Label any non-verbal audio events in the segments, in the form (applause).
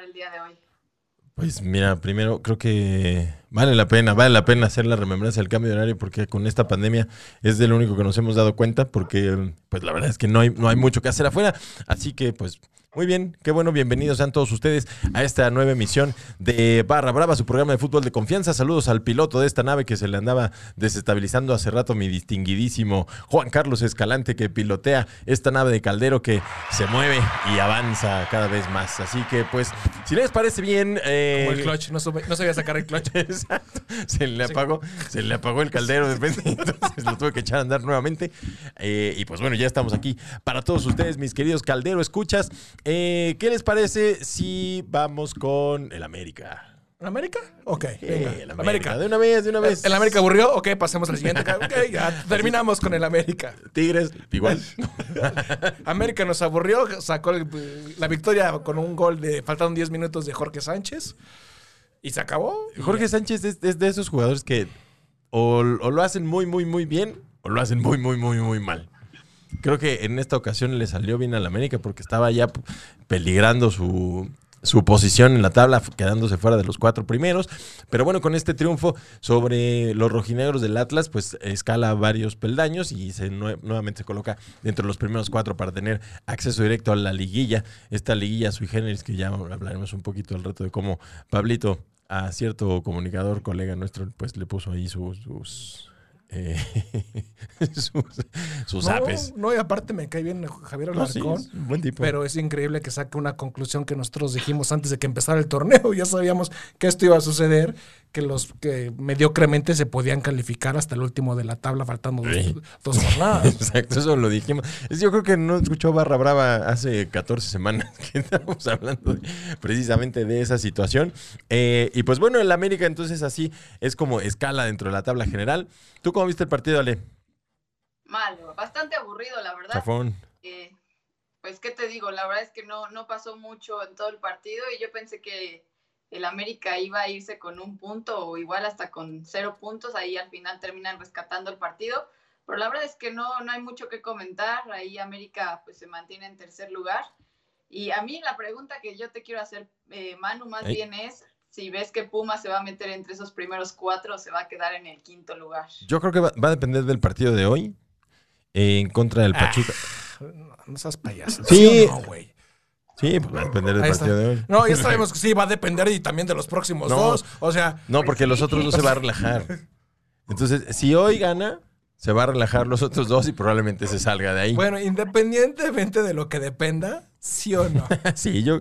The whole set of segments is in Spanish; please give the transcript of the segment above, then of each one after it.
el día de hoy? Pues mira, primero creo que vale la pena, vale la pena hacer la remembranza del cambio de horario porque con esta pandemia es de lo único que nos hemos dado cuenta porque pues la verdad es que no hay, no hay mucho que hacer afuera. Así que pues muy bien, qué bueno, bienvenidos sean todos ustedes a esta nueva emisión de Barra Brava, su programa de fútbol de confianza. Saludos al piloto de esta nave que se le andaba desestabilizando hace rato, mi distinguidísimo Juan Carlos Escalante, que pilotea esta nave de caldero que se mueve y avanza cada vez más. Así que, pues, si les parece bien. Eh, Como el clutch, no, no sabía sacar el clutch. (laughs) Exacto. Se le apagó, se le apagó el caldero de repente, (laughs) entonces lo tuve que echar a andar nuevamente. Eh, y pues bueno, ya estamos aquí para todos ustedes, mis queridos caldero escuchas. Eh, ¿Qué les parece si vamos con el América? ¿El América? Ok. el América. De una vez, de una vez. ¿El América aburrió? Ok, pasemos al siguiente. (laughs) Ok, ya terminamos con el América. Tigres, igual. (laughs) América nos aburrió, sacó la victoria con un gol de. Faltaron 10 minutos de Jorge Sánchez. Y se acabó. Jorge Sánchez es, de esos jugadores que o lo hacen muy, muy, muy bien o lo hacen muy, muy, muy, muy mal creo que en esta ocasión le salió bien al América porque estaba ya peligrando su, posición en la tabla, quedándose fuera de los cuatro primeros. Pero bueno, con este triunfo sobre los rojinegros del Atlas, pues escala varios peldaños y se, nuevamente se coloca dentro de los primeros cuatro para tener acceso directo a la liguilla. Esta liguilla sui generis, que ya hablaremos un poquito al rato de cómo Pablito a cierto comunicador, colega nuestro, pues le puso ahí sus eh, (laughs) sus, apes. No, y aparte me cae bien Javier Alarcón. buen tipo. Pero es increíble que saque una conclusión que nosotros dijimos antes de que empezara el torneo. (laughs) Ya sabíamos que esto iba a suceder, que los que mediocremente se podían calificar hasta el último de la tabla, faltando dos, jornadas. (laughs) Exacto, eso lo dijimos. Yo creo que no escuchó Barra Brava hace 14 semanas que estábamos hablando precisamente de esa situación. Eh, y pues bueno, el América entonces así es como escala dentro de la tabla general. ¿Tú cómo viste el partido, Ale? Malo, bastante aburrido, la verdad. Eh, pues, ¿qué te digo? La verdad es que no, no pasó mucho en todo el partido y yo pensé que el América iba a irse con un punto o igual hasta con cero puntos. Ahí al final terminan rescatando el partido. Pero la verdad es que no, no hay mucho que comentar. Ahí América pues se mantiene en tercer lugar. Y a mí la pregunta que yo te quiero hacer, eh, Manu, más bien es, si ves que Puma se va a meter entre esos primeros cuatro, se va a quedar en el quinto lugar. Yo creo que va, a depender del partido de hoy en contra del ah, Pachuca. no seas payaso. Sí, güey. Sí, pues va a depender del partido de hoy. No, ya sabemos que sí, va a depender y también de los próximos dos. O sea. No, porque los otros dos se va a relajar. (laughs) Entonces, si hoy gana, se va a relajar los otros dos y probablemente se salga de ahí. Bueno, independientemente de lo que dependa, ¿Sí o no? (laughs) sí, yo,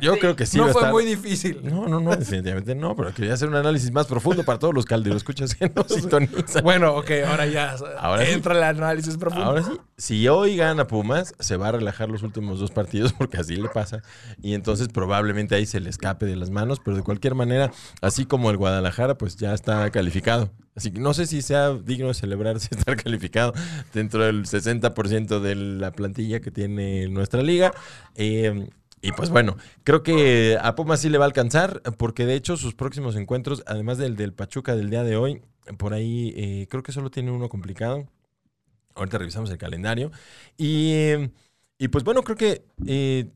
yo, creo que sí. No fue muy difícil. No, no, no, definitivamente no, pero quería hacer un análisis más profundo para todos los calderos. Escuchas que no (laughs) sintonizan. Bueno, ok, ahora ya ahora entra el análisis profundo. Ahora sí, si hoy gana Pumas, se va a relajar los últimos dos partidos (laughs) porque así le pasa. Y entonces probablemente ahí se le escape de las manos, pero de cualquier manera, así como el Guadalajara, pues ya está calificado. Así que no sé si sea digno de celebrarse estar calificado dentro del 60% de la plantilla que tiene nuestra liga. Eh, y pues bueno, creo que a Pumas sí le va a alcanzar, porque de hecho sus próximos encuentros, además del del Pachuca del día de hoy, por ahí eh, creo que solo tiene uno complicado. Ahorita revisamos el calendario. Y, y pues bueno, creo que eh,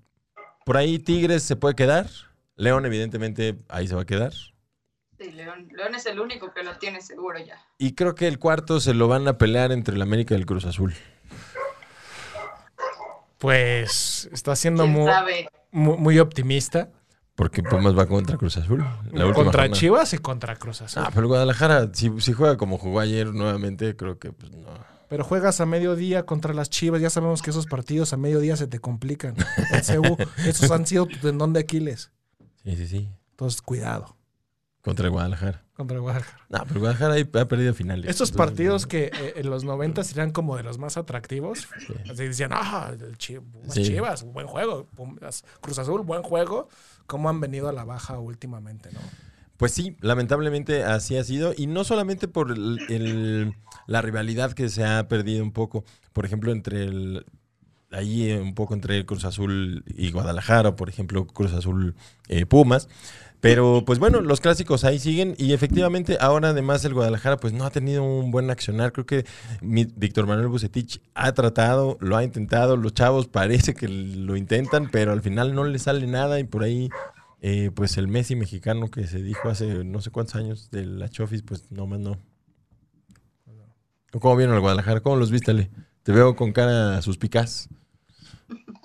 por ahí Tigres se puede quedar. León, evidentemente, ahí se va a quedar. Sí, León. León es el único que lo tiene seguro ya. Y creo que el cuarto se lo van a pelear entre el América y el Cruz Azul. Pues está siendo muy, muy, optimista. Porque Pumas va contra Cruz Azul. contra Chivas y contra Cruz Azul. Ah, pero Guadalajara, si, juega como jugó ayer nuevamente, creo que pues no. Pero juegas a mediodía contra las Chivas. Ya sabemos que esos partidos a mediodía se te complican. (laughs) esos han sido tu tendón de Aquiles. Sí, sí, sí. Entonces, cuidado. Contra Guadalajara. Contra Guadalajara. No, pero Guadalajara ha perdido finales. Estos partidos que eh, en los 90 serían como de los más atractivos. Así decían, ah, Chivas, buen juego. Cruz Azul, buen juego. ¿Cómo han venido a la baja últimamente, no? Pues sí, lamentablemente así ha sido. Y no solamente por la rivalidad que se ha perdido un poco. Por ejemplo, entre el, ahí un poco entre Cruz Azul y Guadalajara, por ejemplo, Cruz Azul eh, Pumas, pero pues bueno, los clásicos ahí siguen y efectivamente ahora además el Guadalajara pues no ha tenido un buen accionar. Creo que Víctor Manuel Bucetich ha tratado, lo ha intentado, los chavos parece que lo intentan, pero al final no le sale nada y por ahí eh, pues el Messi mexicano que se dijo hace no sé cuántos años de la Chofis, pues no más no. ¿Cómo vieron al Guadalajara? ¿Cómo los viste, Ale? Te veo con cara suspicaz. (laughs)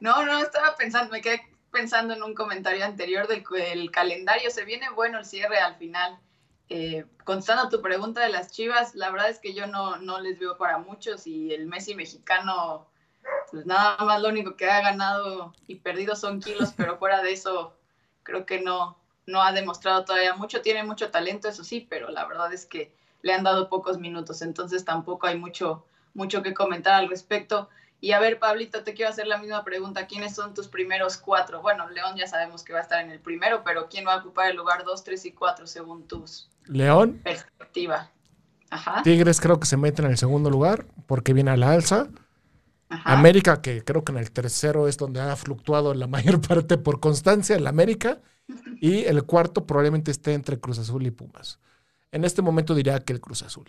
No, no, estaba pensando, me quedé pensando en un comentario anterior del el calendario. Se viene bueno el cierre al final. Eh, contestando tu pregunta de las Chivas, la verdad es que yo no, no les veo para muchos y el Messi mexicano, pues nada más lo único que ha ganado y perdido son kilos, pero (laughs) fuera de eso creo que no, no ha demostrado todavía mucho. Tiene mucho talento, eso sí, pero la verdad es que le han dado pocos minutos, entonces tampoco hay mucho, mucho que comentar al respecto. Y a ver, Pablito, te quiero hacer la misma pregunta. ¿Quiénes son tus primeros cuatro? Bueno, León ya sabemos que va a estar en el primero, pero ¿quién va a ocupar el lugar dos, tres y cuatro según tus León. Perspectiva. Ajá. Tigres creo que se mete en el segundo lugar porque viene a la alza. América, que creo que en el tercero es donde ha fluctuado la (laughs) mayor parte por constancia, el América. Y el cuarto probablemente esté entre Cruz Azul y Pumas. En este momento diría que el Cruz Azul.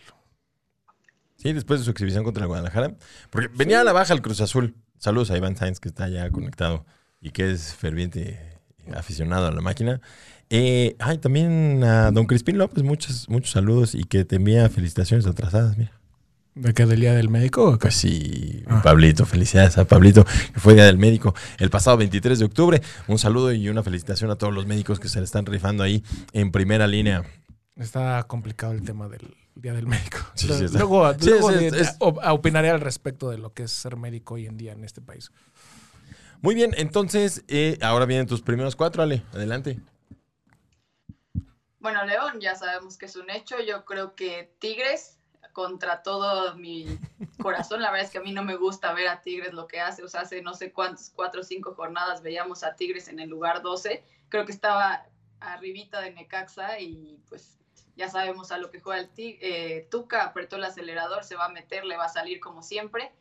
Sí, después de su exhibición contra el Guadalajara. Porque venía a la baja el Cruz Azul. Saludos a Iván Sainz, que está ya conectado y que es ferviente aficionado a la máquina. Eh, ay, también a don Crispín López, muchos, muchos saludos y que te envía felicitaciones atrasadas, mira. ¿De qué? ¿Del Día del Médico? Pues sí, ah. Pablito, felicidades a Pablito, que fue Día del Médico el pasado 23 de octubre. Un saludo y una felicitación a todos los médicos que se le están rifando ahí en primera línea. Está complicado el tema del Día del Médico. luego, opinaré al respecto de lo que es ser médico hoy en día en este país. Muy bien, entonces, eh, ahora vienen tus primeros cuatro, Ale. Adelante. Bueno, León, ya sabemos que es un hecho. Yo creo que Tigres, contra todo mi corazón, la verdad es que a mí no me gusta ver a Tigres lo que hace. O sea, hace no sé cuántas, cuatro o cinco jornadas veíamos a Tigres en el lugar 12. Creo que estaba arribita de Necaxa y pues ya sabemos a lo que juega el eh, Tuca, apretó el acelerador, se va a meter, le va a salir como siempre.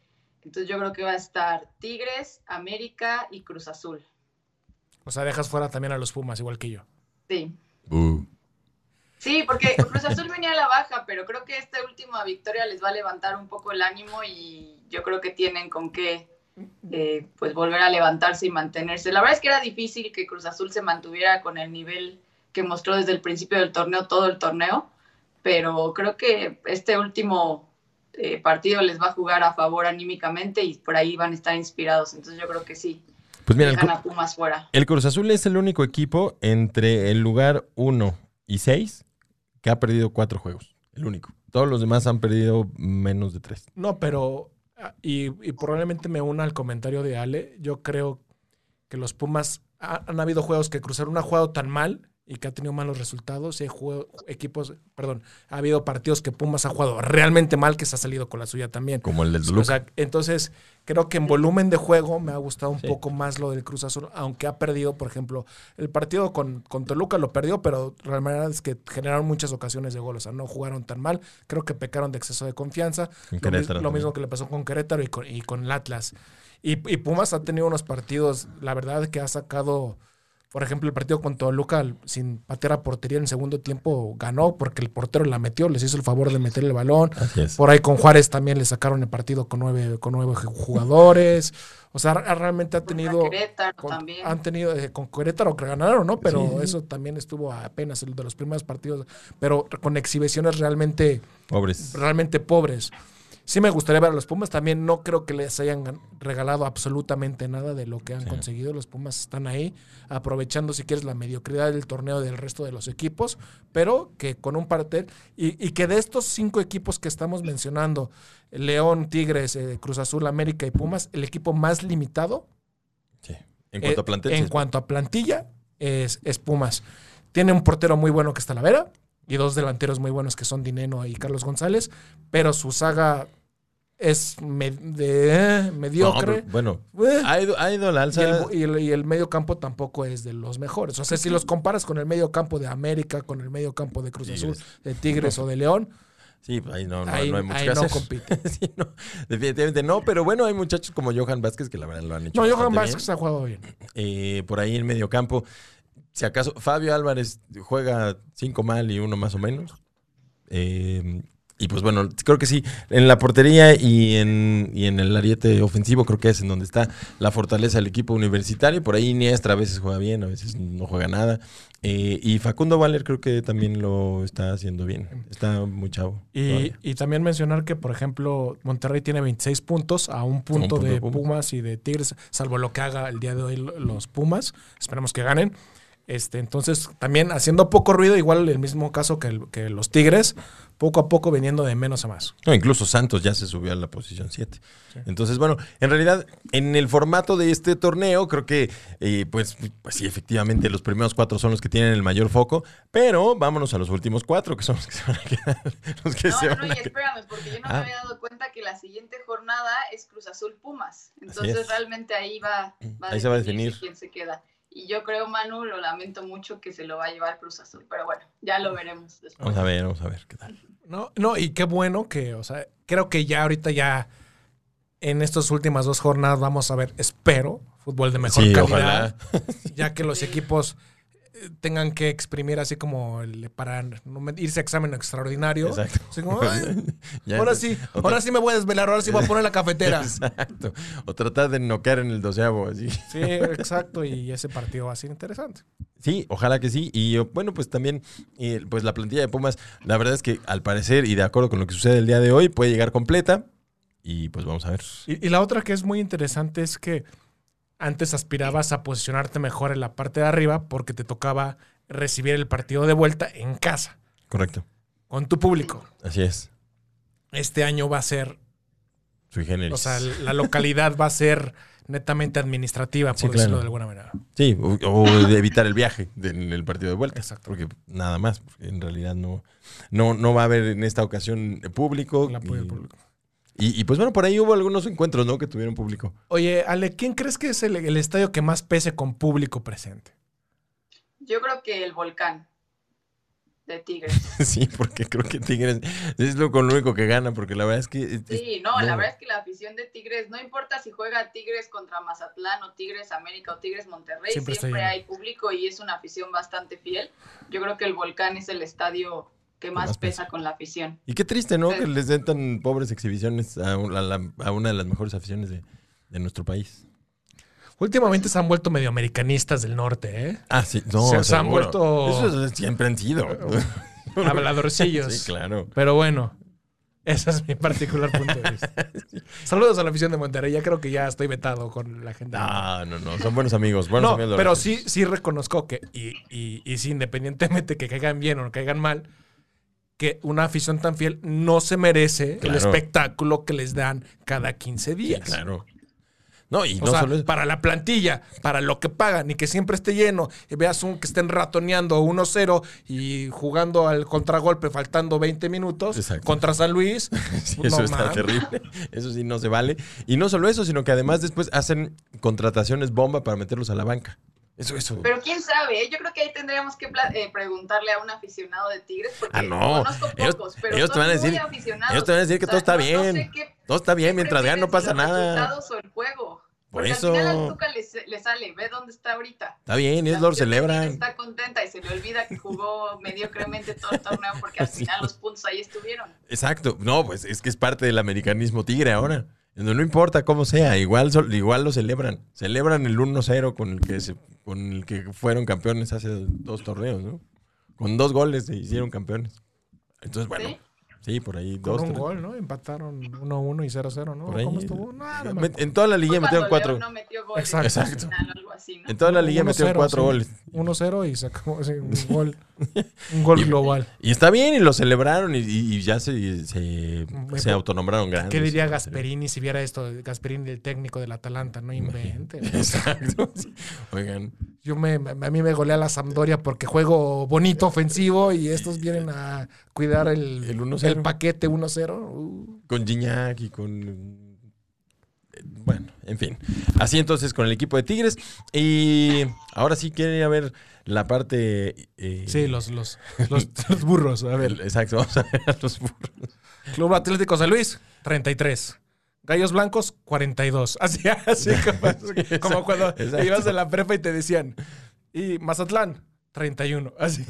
Entonces yo creo que va a estar Tigres, América y Cruz Azul. O sea, dejas fuera también a los Pumas, igual que yo. Sí. Sí, porque Cruz Azul (laughs) venía a la baja, pero creo que esta última victoria les va a levantar un poco el ánimo y yo creo que tienen con qué eh, pues volver a levantarse y mantenerse. La verdad es que era difícil que Cruz Azul se mantuviera con el nivel que mostró desde el principio del torneo, todo el torneo, pero creo que este último eh, partido les va a jugar a favor anímicamente y por ahí van a estar inspirados, entonces yo creo que sí. Pues mira, el, Pumas fuera. el Cruz Azul es el único equipo entre el lugar 1 y 6 que ha perdido cuatro juegos. El único. Todos los demás han perdido menos de tres. No, pero, ah, y, y probablemente me una al comentario de Ale, yo creo que los Pumas han habido juegos que Cruz Azul no ha jugado tan mal y que ha tenido malos resultados. Y hay equipos, perdón, ha habido partidos que Pumas ha jugado realmente mal que se ha salido con la suya también. Como el del Toluca. O sea, entonces, creo que en volumen de juego me ha gustado un poco más lo del Cruz Azul, aunque ha perdido, por ejemplo, el partido con, con Toluca lo perdió, pero la realidad es que generaron muchas ocasiones de gol, o sea, no jugaron tan mal. Creo que pecaron de exceso de confianza. Lo, lo, mismo que le pasó con Querétaro y con, y con el Atlas. Y, y Pumas ha tenido unos partidos, la verdad, que ha sacado por ejemplo, el partido con Toluca, sin patear a portería en el segundo tiempo, ganó porque el portero la metió, les hizo el favor de meter el balón. Por ahí con Juárez también le sacaron el partido con nueve, con nueve jugadores. O sea, realmente ha tenido. también. Han tenido, eh, con Querétaro que ganaron, ¿no? Pero eso también estuvo apenas el de los primeros partidos. Pero con exhibiciones realmente. Pobres. Realmente pobres. Sí me gustaría ver a los Pumas. También no creo que les hayan regalado absolutamente nada de lo que han conseguido. Los Pumas están ahí aprovechando, si quieres, la mediocridad del torneo del resto de los equipos, pero que con un parte y, que de estos cinco equipos que estamos mencionando, León, Tigres, eh, Cruz Azul, América y Pumas, el equipo más limitado. Sí. En cuanto a eh, plantilla. En cuanto a plantilla, es, es Pumas. Tiene un portero muy bueno que está Talavera y dos delanteros muy buenos que son Dineno y Carlos González, pero su saga es de, mediocre. bueno, eh. ha, ido, ha, ido, alza. Y el, medio campo tampoco es de los mejores. O sea, si los comparas con el medio campo de América, con el medio campo de Cruz Azul, de Tigres o de León. Sí, ahí no, no, hay mucho que hacer. compite. (laughs) definitivamente no, pero bueno, hay muchachos como Johan Vázquez que la verdad lo han hecho. No, Johan Vázquez ha jugado bien. Eh, por ahí en medio campo. Si acaso Fabio Álvarez juega cinco mal y uno más o menos. Eh, Y pues bueno, creo que sí, en la portería y en, y en el ariete ofensivo creo que es en donde está la fortaleza del equipo universitario. Por ahí Iniestra a veces juega bien, a veces no juega nada. Eh, y Facundo Valer creo que también lo está haciendo bien. Está muy chavo. Y, y, también mencionar que, por ejemplo, Monterrey tiene 26 puntos a un punto, de Pumas. y de Tigres, salvo lo que haga el día de hoy los Pumas. Esperemos que ganen. Este, entonces, también haciendo poco ruido, igual el mismo caso que, que los Tigres, poco a poco viniendo de menos a más. No, incluso Santos ya se subió a la posición 7. Entonces, bueno, en realidad, en el formato de este torneo, creo que, eh, pues, pues sí, efectivamente, los primeros cuatro son los que tienen el mayor foco, pero vámonos a los últimos cuatro, que son los que (laughs) se van a quedar. Los que no, no, no, y espérame, porque yo no me ah. había dado cuenta que la siguiente jornada es Cruz Azul Pumas. Entonces, realmente ahí va, va ahí se va a definir quién se queda. Y yo creo, Manu, lo lamento mucho que se lo va a llevar Cruz Azul, pero bueno, ya lo veremos después. Vamos a ver, vamos a ver qué tal. No, no, y qué bueno que, o sea, creo que ya ahorita ya en estas últimas dos jornadas vamos a ver, espero, fútbol de mejor calidad. Ya que los equipos tengan que exprimir así como el, para irse a examen extraordinario. Exacto. (laughs) ahora sí, ahora sí me voy a desvelar, ahora sí voy a poner la cafetera. Exacto. O tratar de noquear en el doceavo, así. Sí, exacto. Y ese partido va a ser interesante. Sí, ojalá que sí. Y bueno, pues también, pues la plantilla de Pumas, la verdad es que al parecer, y de acuerdo con lo que sucede el día de hoy, puede llegar completa. Y pues vamos a ver. y la otra que es muy interesante es que antes aspirabas a posicionarte mejor en la parte de arriba porque te tocaba recibir el partido de vuelta en casa. Correcto. Con tu público. Así es. Este año va a ser. Sui generis. O sea, la localidad va a ser netamente administrativa, por decirlo de alguna manera. Sí, o, de evitar el viaje en el partido de vuelta. Exacto. Porque nada más, porque en realidad no, no, no va a haber en esta ocasión público. El apoyo público. Y, pues bueno, por ahí hubo algunos encuentros, ¿no? Que tuvieron público. Oye, Ale, ¿quién crees que es el, estadio que más pese con público presente? Yo creo que el volcán de Tigres. (laughs) sí, porque creo que Tigres es lo, con lo único que gana, porque la verdad es que... sí, no, la verdad es que la afición de Tigres, no importa si juega Tigres contra Mazatlán o Tigres América o Tigres Monterrey, siempre, siempre hay público y es una afición bastante fiel. Yo creo que el volcán es el estadio que más, pesa, con la afición. Y qué triste, ¿no? que les den tan pobres exhibiciones a, una de las mejores aficiones de, nuestro país. Últimamente se han vuelto medio americanistas del norte, ¿eh? Ah, sí, no. Se, han vuelto. Eso siempre han sido. (laughs) Habladorcillos. sí, claro. Pero bueno, ese es mi particular punto de vista. (laughs) Saludos a la afición de Monterrey. Ya creo que ya estoy vetado con la gente. No, no, no. Son buenos amigos. Buenos no, amigos pero sí, sí reconozco que, y, y, y sí, independientemente que caigan bien o no caigan mal, que una afición tan fiel no se merece el espectáculo que les dan cada 15 días. claro. No, y no solo para la plantilla, para lo que pagan y que siempre esté lleno. Y veas un que estén ratoneando 1-0 y jugando al contragolpe faltando 20 minutos contra San Luis. (laughs) eso está terrible. Eso sí no se vale. Y no solo eso, sino que además después hacen contrataciones bomba para meterlos a la banca. Eso, eso. Pero quién sabe, ¿eh? yo creo que ahí tendríamos que eh, preguntarle a un aficionado de Tigres, porque ah, no. conozco pocos, pero ellos te van a decir, ellos te van a decir que todo está bien, todo está bien, mientras gane no pasa nada. O el juego. Por porque eso. al final al Tuca le, sale, ve dónde está ahorita. Está bien, es lo celebran. Está contenta y se le olvida que jugó mediocremente todo el torneo porque al (laughs) final los puntos ahí estuvieron. Exacto, no, pues es que es parte del americanismo tigre ahora. No, importa cómo sea, igual, igual lo celebran. Celebran el 1-0 con el que se, con el que fueron campeones hace dos torneos, ¿no? Con dos goles se hicieron campeones. Entonces, bueno, Sí, por ahí. Con dos, un gol, ¿no? Empataron 1-1 y 0-0, ¿no? ¿Cómo estuvo? en toda la liga metieron cuatro. No metió goles Exacto. algo así, En toda la liga metieron cuatro goles. 1-0 y sacó un (laughs) gol, un gol global. Y está bien, y lo celebraron y, ya se, se, se, autonombraron grandes. ¿Qué diría Gasperini si viera esto? Gasperini, el técnico del Atalanta, no invente. (laughs) Exacto. Oigan. Yo me, a mí me golea la Sampdoria porque juego bonito, ofensivo, y estos vienen a cuidar el, el, el paquete 1-0. Uh. Con Gignac y con... Bueno, en fin. Así entonces con el equipo de Tigres. Y ahora sí quieren ir a ver la parte... Eh, sí, los, los, (laughs) los, burros. A ver. Exacto, vamos a ver a los burros. Club Atlético San Luis, 33. Gallos Blancos, 42. (laughs) Así, así (laughs) como, cuando ibas de la prepa y te decían, y Mazatlán, 31. Así.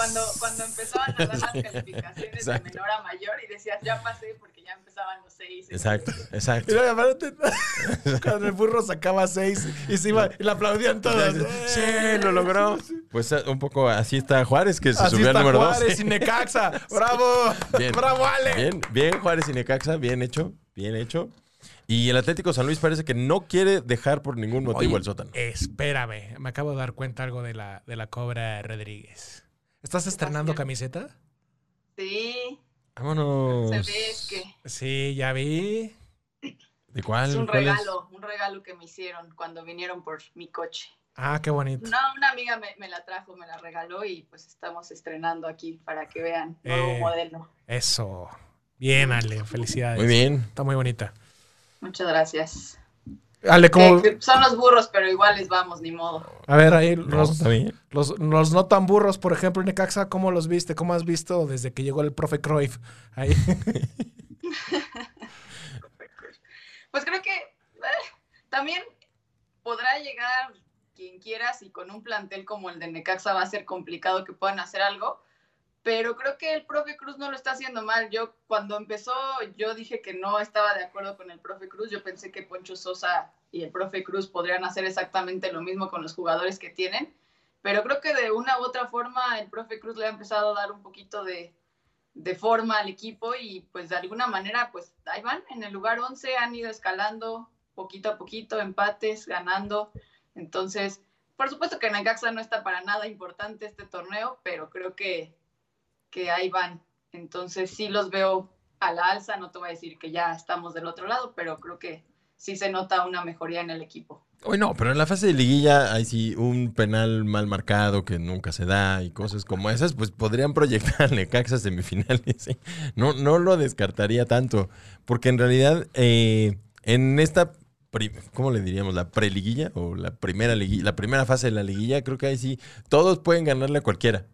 Cuando, cuando empezaban a dar las calificaciones de menor a mayor y decías, ya pasé porque ya empezaban los seis. Exacto, exacto. (laughs) cuando el burro sacaba seis y se iba y le aplaudían todos. Sí, lo logró. Pues eh, un poco así está Juárez, que se subió al número dos. Juárez y Necaxa. (laughs) ¡Bravo! ¡Bravo, Ale! Bien, bien, Juárez y Necaxa, bien hecho, bien hecho. Y el Atlético San Luis parece que no quiere dejar por ningún motivo el sótano. Espérame, me acabo de dar cuenta algo de la, de la Cobra Rodríguez. ¿Estás estrenando camiseta? Sí. Vámonos. Se ve, es que. Sí, ya vi. ¿De cuál? Es un regalo, un regalo que me hicieron cuando vinieron por mi coche. Ah, qué bonito. Una, una amiga me, la trajo, me la regaló y pues estamos estrenando aquí para que vean nuevo eh, modelo. Eso. Bien, Ale, felicidades. Muy bien. Está muy bonita. Muchas gracias. Ale, ¿cómo... son los burros, pero iguales vamos, ni modo. A ver, ahí los, los, los, no tan burros, por ejemplo, Necaxa, ¿cómo los viste? ¿Cómo has visto desde que llegó el profe Cruyff? Ahí. (laughs) pues creo que eh, también podrá llegar quien quieras y con un plantel como el de Necaxa va a ser complicado que puedan hacer algo, pero creo que el profe Cruz no lo está haciendo mal. Yo cuando empezó, yo dije que no estaba de acuerdo con el profe Cruz. Yo pensé que Poncho Sosa y el profe Cruz podrían hacer exactamente lo mismo con los jugadores que tienen, pero creo que de una u otra forma el profe Cruz le ha empezado a dar un poquito de, de forma al equipo y pues de alguna manera pues ahí van, en el lugar 11 han ido escalando poquito a poquito, empates, ganando. Entonces, por supuesto que Necaxa no está para nada importante este torneo, pero creo que que ahí van. Entonces sí los veo a la alza, no te voy a decir que ya estamos del otro lado, pero creo que sí se nota una mejoría en el equipo. Hoy no, pero en la fase de liguilla hay sí un penal mal marcado que nunca se da y cosas como esas, pues podrían proyectarle Caxa semifinales. No, no lo descartaría tanto, porque en realidad eh, en esta, ¿cómo le diríamos? La preliguilla o la primera liguilla, la primera fase de la liguilla, creo que ahí sí todos pueden ganarle a cualquiera.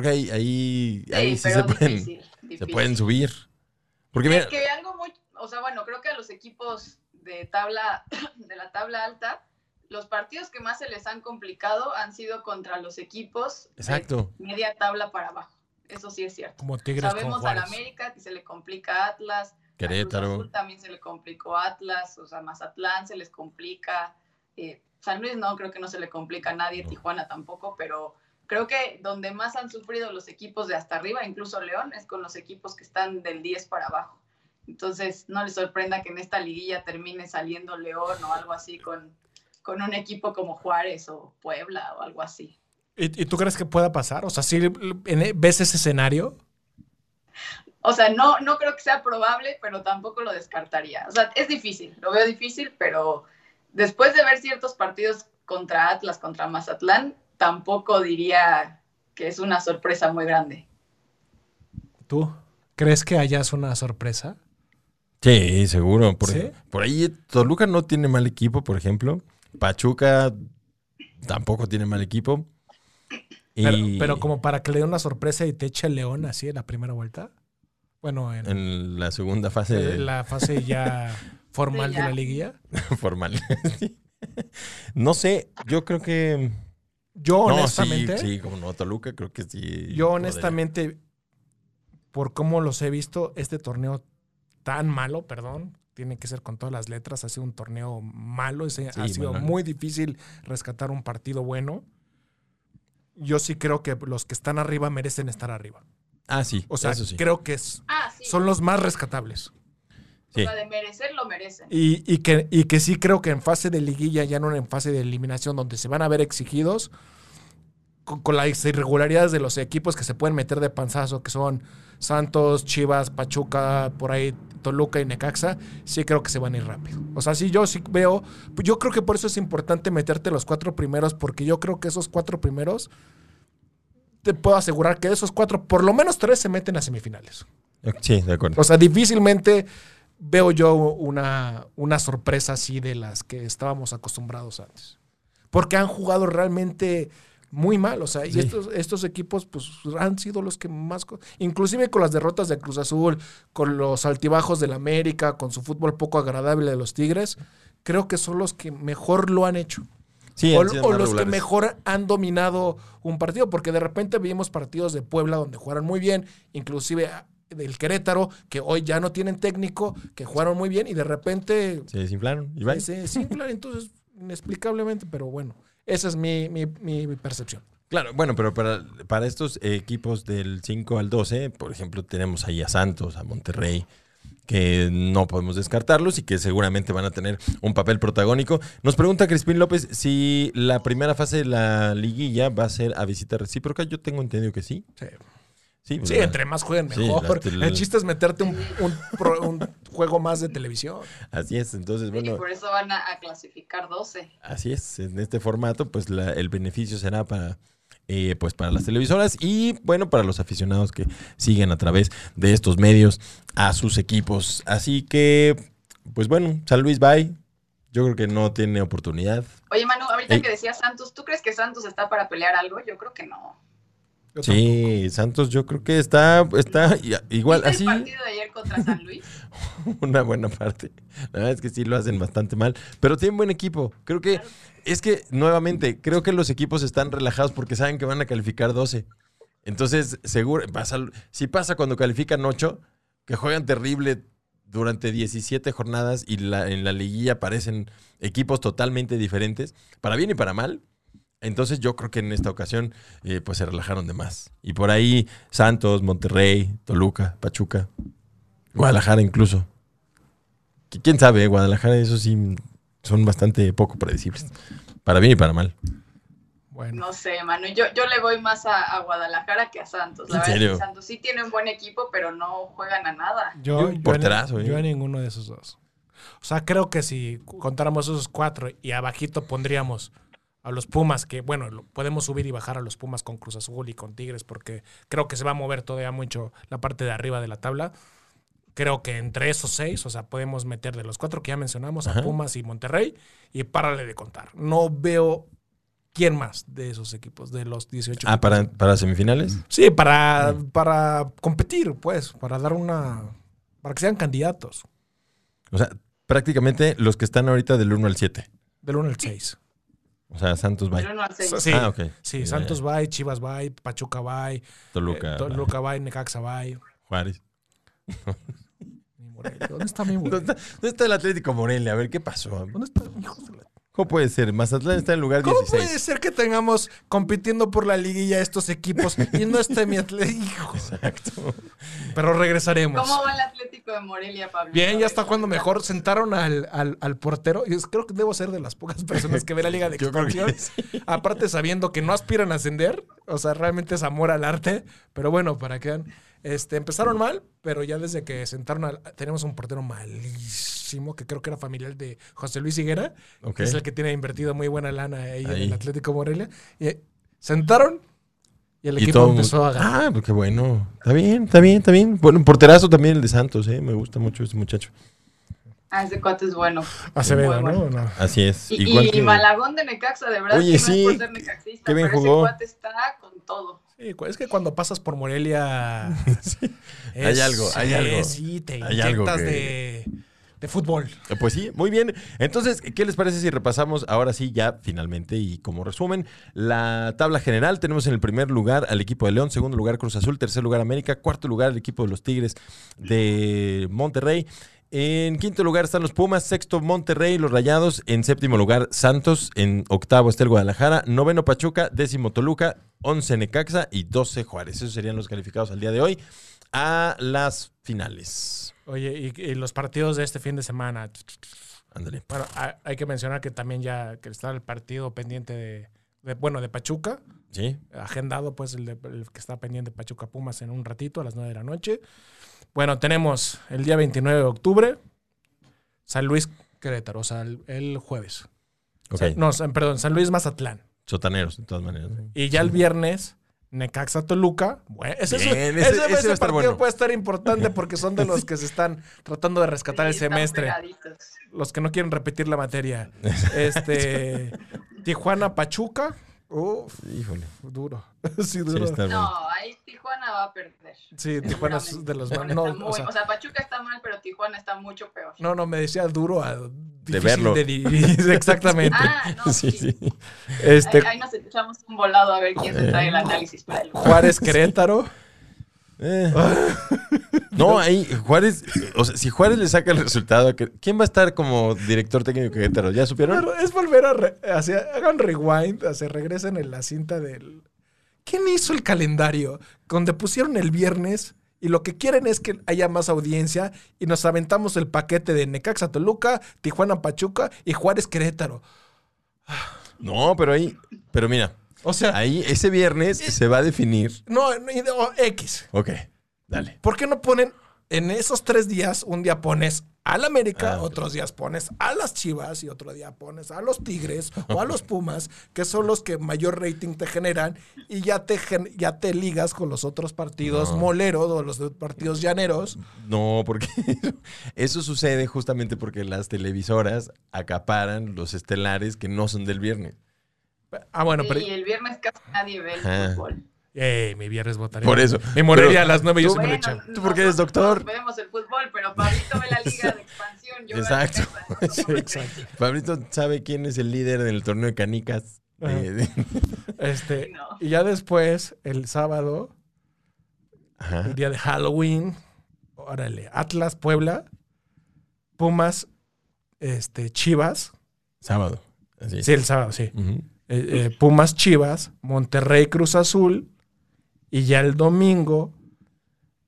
Creo que ahí, ahí, sí, ahí sí se, pueden, se pueden subir. Porque es que algo muy, o sea, bueno, creo que a los equipos de tabla, (laughs) de la tabla alta, los partidos que más se les han complicado han sido contra los equipos Exacto. de media tabla para abajo. Eso sí es cierto. Como Tigres Sabemos al América que se le complica Atlas. Querétaro. también se le complicó Atlas, o sea, Mazatlán se les complica. Eh, San Luis no, creo que no se le complica a nadie, Tijuana tampoco, pero creo que donde más han sufrido los equipos de hasta arriba, incluso León, es con los equipos que están del 10 para abajo. Entonces, no les sorprenda que en esta liguilla termine saliendo León o algo así con, con un equipo como Juárez o Puebla o algo así. ¿Y, tú crees que pueda pasar? O sea, ¿sí ves ese escenario? O sea, no, no creo que sea probable, pero tampoco lo descartaría. O sea, es difícil, lo veo difícil, pero después de ver ciertos partidos contra Atlas, contra Mazatlán, tampoco diría que es una sorpresa muy grande. ¿Tú crees que hayas una sorpresa? Sí, seguro. Por, por ahí Toluca no tiene mal equipo, por ejemplo. Pachuca tampoco tiene mal equipo. Pero, como para que le dé una sorpresa y te eche el león así en la primera vuelta. Bueno, en, la segunda fase. En la fase ya (laughs) formal de la liguilla. (laughs) formal. (laughs) no sé, yo creo que yo honestamente. Sí, como no, Toluca, creo que sí. Yo honestamente, por cómo los he visto, este torneo tan malo, perdón, tiene que ser con todas las letras, ha sido un torneo malo, ha sido muy difícil rescatar un partido bueno. Yo sí creo que los que están arriba merecen estar arriba. Ah, sí. O sea, creo que ah, son los más rescatables. O sea, de merecer lo merecen. Y, y, que, y que sí creo que en fase de liguilla, ya no en fase de eliminación, donde se van a ver exigidos con, las irregularidades de los equipos que se pueden meter de panzazo, que son Santos, Chivas, Pachuca, por ahí Toluca y Necaxa, sí creo que se van a ir rápido. O sea, sí, yo sí veo, yo creo que por eso es importante meterte los cuatro primeros, porque yo creo que esos cuatro primeros, te puedo asegurar que de esos cuatro, por lo menos tres se meten a semifinales. Sí, de acuerdo. O sea, difícilmente veo yo una, una sorpresa así de las que estábamos acostumbrados antes. Porque han jugado realmente muy mal, o sea, y estos, estos equipos pues han sido los que más, inclusive con las derrotas de Cruz Azul, con los altibajos del América, con su fútbol poco agradable de los Tigres, creo que son los que mejor lo han hecho. o, los que mejor han dominado un partido, porque de repente vimos partidos de Puebla donde jugaron muy bien, inclusive del Querétaro, que hoy ya no tienen técnico, que jugaron muy bien y de repente... Se desinflaron. ¿Y se, se desinflaron, entonces, inexplicablemente, pero bueno, esa es mi, mi, percepción. Claro, bueno, pero para, para estos equipos del 5 al 12, por ejemplo, tenemos ahí a Santos, a Monterrey, que no podemos descartarlos y que seguramente van a tener un papel protagónico. Nos pregunta Crispín López si la primera fase de la liguilla va a ser a visita recíproca. Yo tengo entendido que sí. Sí. Sí, entre más jueguen mejor. el chiste es meterte un, juego más de televisión. Así es, entonces bueno. Y por eso van a, clasificar 12. Así es, en este formato pues el beneficio será para eh, pues para las televisoras y bueno, para los aficionados que siguen a través de estos medios a sus equipos. Así que, pues bueno, San Luis Bay, yo creo que no tiene oportunidad. Oye, Manu, ahorita que decías Santos, ¿tú crees que Santos está para pelear algo? Yo creo que no. Sí, Santos yo creo que está, está igual así. el partido de ayer contra San Luis? (laughs) Una buena parte. La verdad es que sí lo hacen bastante mal, pero tienen buen equipo. Creo que es que nuevamente, creo que los equipos están relajados porque saben que van a calificar 12. Entonces, seguro, pasa, si pasa cuando califican 8, que juegan terrible durante 17 jornadas y la, en la liguilla aparecen equipos totalmente diferentes, para bien y para mal entonces yo creo que en esta ocasión eh, pues se relajaron de más. Y por ahí Santos, Monterrey, Toluca, Pachuca, Guadalajara incluso. ¿Quién sabe? Guadalajara, eso sí, son bastante poco predecibles. Para bien y para mal. Bueno. No sé, Manu. Yo, yo le voy más a, Guadalajara que a Santos. La verdad que Santos sí tiene un buen equipo, pero no juegan a nada. Yo, yo, a, yo a ninguno de esos dos. O sea, creo que si contáramos esos cuatro y abajito pondríamos a los Pumas, que bueno, podemos subir y bajar a los Pumas con Cruz Azul y con Tigres, porque creo que se va a mover todavía mucho la parte de arriba de la tabla. Creo que entre esos seis, o sea, podemos meter de los cuatro que ya mencionamos a Pumas y Monterrey y párale de contar. No veo quién más de esos equipos, de los 18. Ah, ¿para, para semifinales? Sí, para, para competir, pues, para dar una. para que sean candidatos. O sea, prácticamente los que están ahorita del 1 al 7. Del 1 al 6. O sea, Santos Bay. Sí, ah, sí Santos Bay, Chivas Bay, Pachuca Bay, Toluca, eh, Toluca Bay, Necaxa Bay. Juárez. ¿Dónde está mi (laughs) Morelia? ¿Dónde está, el Atlético Morelia? A ver, ¿qué pasó? ¿Dónde está mi hijo de la... ¿Cómo puede ser? Mazatlán está en lugar 16. ¿Cómo puede ser que tengamos compitiendo por la liguilla estos equipos y no esté mi Atlético? Exacto. Pero regresaremos. ¿Cómo va el Atlético de Morelia, Pablo? Bien, ya está cuando mejor. Sentaron al, al, portero. Y creo que debo ser de las pocas personas que ve la Liga de Expansión. Aparte, sabiendo que no aspiran a ascender. O sea, realmente es amor al arte. Pero bueno, para que vean. Este, empezaron mal, pero ya desde que sentaron tenemos un portero malísimo, que creo que era familiar de José Luis Higuera, que es el que tiene invertido muy buena lana ahí, en el Atlético Morelia. Y eh, sentaron y el equipo empezó a ganar. Ah, pues qué bueno. Está bien, está bien, está bien. Bueno, porterazo también el de Santos, ¿eh? Me gusta mucho ese muchacho. Ah, ese cuate es bueno. Acevedo, ¿no? Así es. Y, y, Malagón de Necaxa, de verdad. Oye, sí. No Qué bien jugó. ese cuate está con todo. Sí, es que cuando pasas por Morelia. (laughs) hay algo, hay algo. Sí, te hay inyectas de, de, fútbol. Eh, pues sí, muy bien. Entonces, ¿qué les parece si repasamos ahora sí, ya finalmente y como resumen, la tabla general? Tenemos en el primer lugar al equipo de León, segundo lugar Cruz Azul, tercer lugar América, cuarto lugar el equipo de los Tigres de Monterrey. En quinto lugar están los Pumas, sexto Monterrey, los Rayados, en séptimo lugar Santos, en octavo está el Guadalajara, noveno Pachuca, décimo Toluca, once Necaxa y doce Juárez. Esos serían los calificados al día de hoy a las finales. Oye, y, los partidos de este fin de semana. Ándale. Bueno, hay que mencionar que también ya que está el partido pendiente de, bueno, de Pachuca. Sí. Agendado, pues, el, el que está pendiente de Pachuca Pumas en un ratito a las nueve de la noche. Bueno, tenemos el día 29 de octubre, San Luis Querétaro, o sea, el, jueves. no, perdón, San Luis Mazatlán. Sotaneros, de todas maneras. Y ya el viernes, Necaxa Toluca. Bueno, ese, ese, partido puede estar importante porque son de los (laughs) que se están tratando de rescatar el semestre. Los que no quieren repetir la materia. (laughs) Este Tijuana Pachuca Uf, Híjole. duro. (laughs) sí, duro. Sí, está bueno. No, ahí Tijuana va a perder. Sí, Tijuana es de los Tijuana no, muy- o sea, o sea, Pachuca está mal, pero Tijuana está mucho peor. no, no, me decía duro a difícil verlo. de dividir, (laughs) (laughs) exactamente. Ah, no, Sí, sí. sí. Este, Ahí, ahí nos echamos un volado a ver quién se trae el análisis para el Juárez Querétaro. Eh. (laughs) No, ahí Juárez, o sea, si Juárez le saca el resultado, ¿qué- ¿quién va a estar como director técnico de Querétaro? ¿Ya supieron? Pero es volver a re- hacia- hagan rewind, se regresen en la cinta del ¿Quién hizo el calendario? Donde pusieron el viernes y lo que quieren es que haya más audiencia y nos aventamos el paquete de Necaxa Toluca, Tijuana Pachuca y Juárez Querétaro. No, pero ahí, pero mira, O sea, ahí ese viernes se va a definir. no, no, o X. Ok, dale. ¿Por qué no ponen en esos tres días, un día pones al América, Ah, otros días pones a las Chivas y otro día pones a los Tigres o a los Pumas, que son los que mayor rating te generan y ya te, ya te ligas con los otros partidos No. moleros o los partidos llaneros. No, porque (laughs) eso sucede justamente porque las televisoras acaparan los estelares que no son del viernes. Ah, bueno, Sí, pero... y el viernes casi nadie ve el fútbol. ¡Ey! Mi viernes votaría. Por eso. Me moriría Pero a las nueve y yo tú- sí me Bueno. ¿Tú por qué eres doctor? Vemos el fútbol, pero Pablito ve la liga de expansión. Yo veo la Exacto. (laughs) Sí, exacto. Pablito sabe quién es el líder del torneo de canicas. De- de- (laughs) Este, No. Y ya después, el sábado, Ajá. el día de Halloween, órale, Atlas, Puebla, Pumas, este, Chivas. Sábado. Así. Sí, el sábado, sí. Ujú. Eh, eh, Pumas, Chivas, Monterrey, Cruz Azul. Y ya el domingo,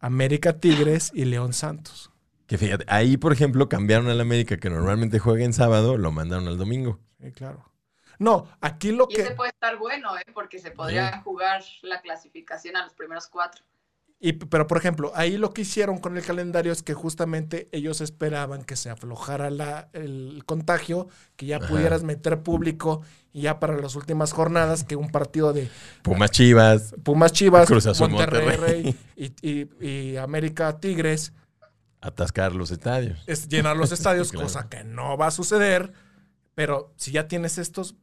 América Tigres y León Santos. Que fíjate, ahí por ejemplo cambiaron al América que normalmente juega en sábado, lo mandaron al domingo. Sí, claro. No, aquí lo Y ese que. puede estar bueno, ¿eh? porque se podría jugar la clasificación a los primeros cuatro. Y- pero, por ejemplo, ahí lo que hicieron con el calendario es que justamente ellos esperaban que se aflojara la, el contagio, que ya Ajá. pudieras meter público y ya para las últimas jornadas, que un partido de Pumas Chivas. Pumas Chivas, Cruz Azul, Monterrey, Monterrey. y, y- y América Tigres Atascar los estadios. es llenar los (laughs) estadios, Claro. cosa que no va a suceder. Pero si ya tienes estos,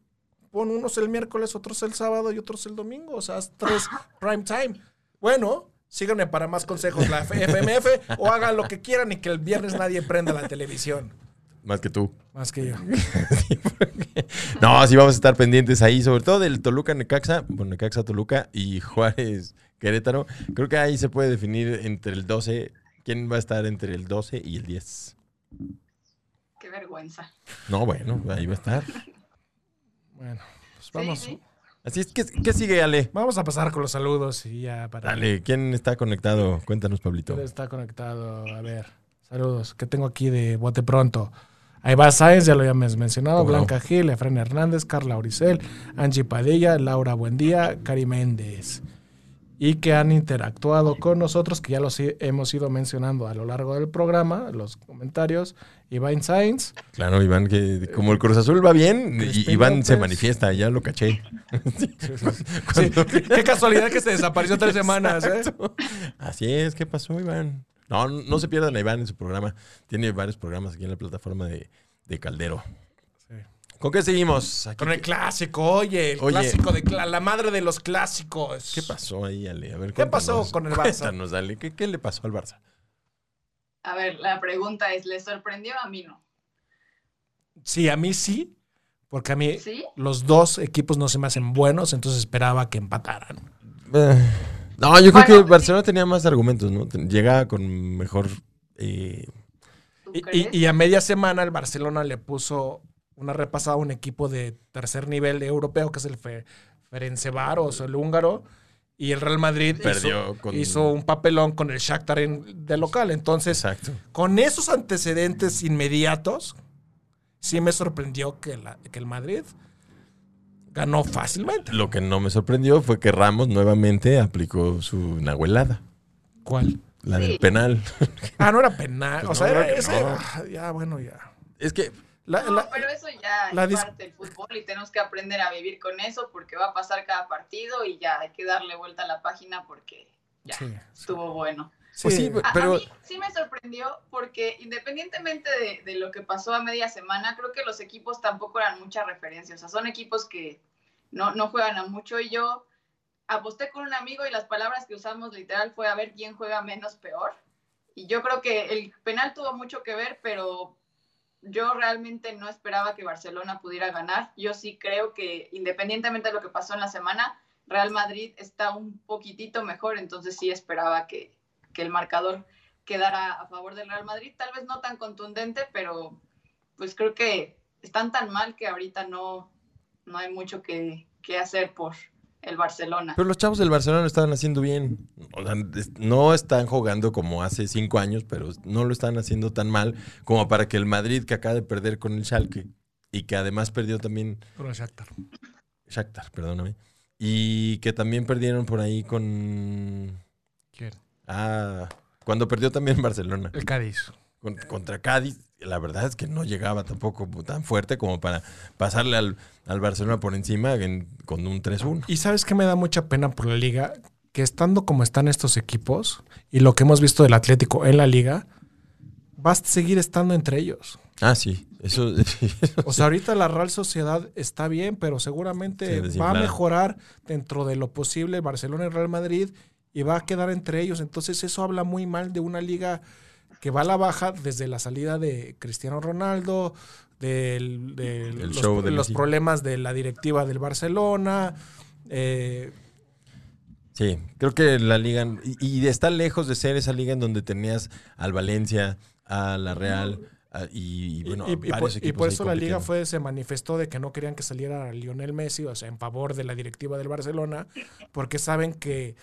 pon unos el miércoles, otros el sábado y otros el domingo. O sea, haz tres (laughs) prime time. Bueno, síganme para más consejos la FMF o hagan lo que quieran y que el viernes nadie prenda la televisión. Más que tú. Más que yo. (laughs) No, sí vamos a estar pendientes ahí, sobre todo del Toluca Necaxa, bueno, Necaxa Toluca y Juárez Querétaro. Creo que ahí se puede definir entre el 12, quién va a estar entre el 12 y el 10. Qué vergüenza. No, bueno, ahí va a estar. Bueno, pues vamos, Sí, sí. Así es, ¿qué, qué sigue, Ale? vamos a pasar con los saludos y ya para. Dale, ¿quién está conectado? Cuéntanos, Pablito. ¿Quién está conectado? A ver, saludos. ¿Qué tengo aquí de bote pronto? Ahí va Sáenz, ya lo habíamos mencionado. Blanca Gil, Efraín Hernández, Carla Oricel, Angie Padilla, Laura Buendía, Cari Méndez. Y que han interactuado con nosotros, que ya los hemos ido mencionando a lo largo del programa, los comentarios. Iván Sáenz, Claro, Iván, que como el Cruz Azul va bien, Iván se manifiesta, ya lo caché. (laughs) Sí, qué casualidad que se desapareció tres semanas, ¿eh? Así es, ¿qué pasó, Iván? No, no se pierdan a Iván en su programa. Tiene varios programas aquí en la plataforma de, de Caldero. ¿Con qué seguimos? Aquí- Con el clásico, oye, el Oye. clásico de cla- la madre de los clásicos. ¿Qué pasó ahí, Ale? A ver, ¿Qué pasó cuéntanos. con el Barça? Cuéntanos, Ale. ¿Qué, qué le pasó al Barça? A ver, la pregunta es, ¿le sorprendió? A mí no. Sí, a mí sí, porque a mí ¿Sí? los dos equipos no se me hacen buenos, entonces esperaba que empataran. Eh, No, yo creo Bueno, que sí. Barcelona tenía más argumentos, ¿no? Ten- Llegaba con mejor... eh, ¿Tú Y, crees? y- y a media semana el Barcelona le puso una repasada a un equipo de tercer nivel europeo, que es el Fe- Ferencváros o el húngaro, y el Real Madrid hizo, con- hizo un papelón con el Shakhtar en- de local. Entonces, exacto. con esos antecedentes inmediatos, sí me sorprendió que, la- que el Madrid ganó fácilmente. Lo que no me sorprendió fue que Ramos nuevamente aplicó su nahuelada, ¿Cuál? la Sí. del penal. Ah, no era penal. Pues o sea, no, era ese. no. ah, Ya, bueno, ya. es que La- No, la- pero eso ya la es parte del fútbol y tenemos que aprender a vivir con eso porque va a pasar cada partido y ya hay que darle vuelta a la página porque ya sí, estuvo bueno. Pues sí, A, a Pero- mí sí me sorprendió porque independientemente de, de lo que pasó a media semana, creo que los equipos tampoco eran mucha referencia. O sea, son equipos que, no, no juegan a mucho y yo aposté con un amigo y las palabras que usamos literal fue a ver quién juega menos peor. Y yo creo que el penal tuvo mucho que ver, pero yo realmente no esperaba que Barcelona pudiera ganar. Yo sí creo que independientemente de lo que pasó en la semana, Real Madrid está un poquitito mejor, entonces sí esperaba que, que el marcador quedara a favor del Real Madrid. Tal vez no tan contundente, pero pues creo que están tan mal que ahorita no, no hay mucho que, que hacer por, el Barcelona. Pero los chavos del Barcelona lo estaban haciendo bien. no están jugando como hace cinco años, pero no lo están haciendo tan mal como para que el Madrid, que acaba de perder con el Schalke, y que además perdió también... Con el Shakhtar. Shakhtar, perdóname. Y que también perdieron por ahí con... ¿Quién? Ah, cuando perdió también Barcelona. El Cádiz. Contra Cádiz la verdad es que no llegaba tampoco tan fuerte como para pasarle al, Barcelona por encima con un 3-1. Y sabes que me da mucha pena por la liga, que estando como están estos equipos y lo que hemos visto del Atlético en la liga, va a seguir estando entre ellos. Ah, sí. Eso, (laughs) o sea, ahorita la Real Sociedad está bien, pero seguramente va a mejorar dentro de lo posible Barcelona y Real Madrid y va a quedar entre ellos. Entonces eso habla muy mal de una liga que va a la baja desde la salida de Cristiano Ronaldo, de los, problemas de la directiva del Barcelona. Eh, sí, creo que la liga, y, está lejos de ser esa liga en donde tenías al Valencia, a la Real. y, bueno, y, por, eso la liga fue se manifestó de que no querían que saliera Lionel Messi, o sea, en favor de la directiva del Barcelona, porque saben que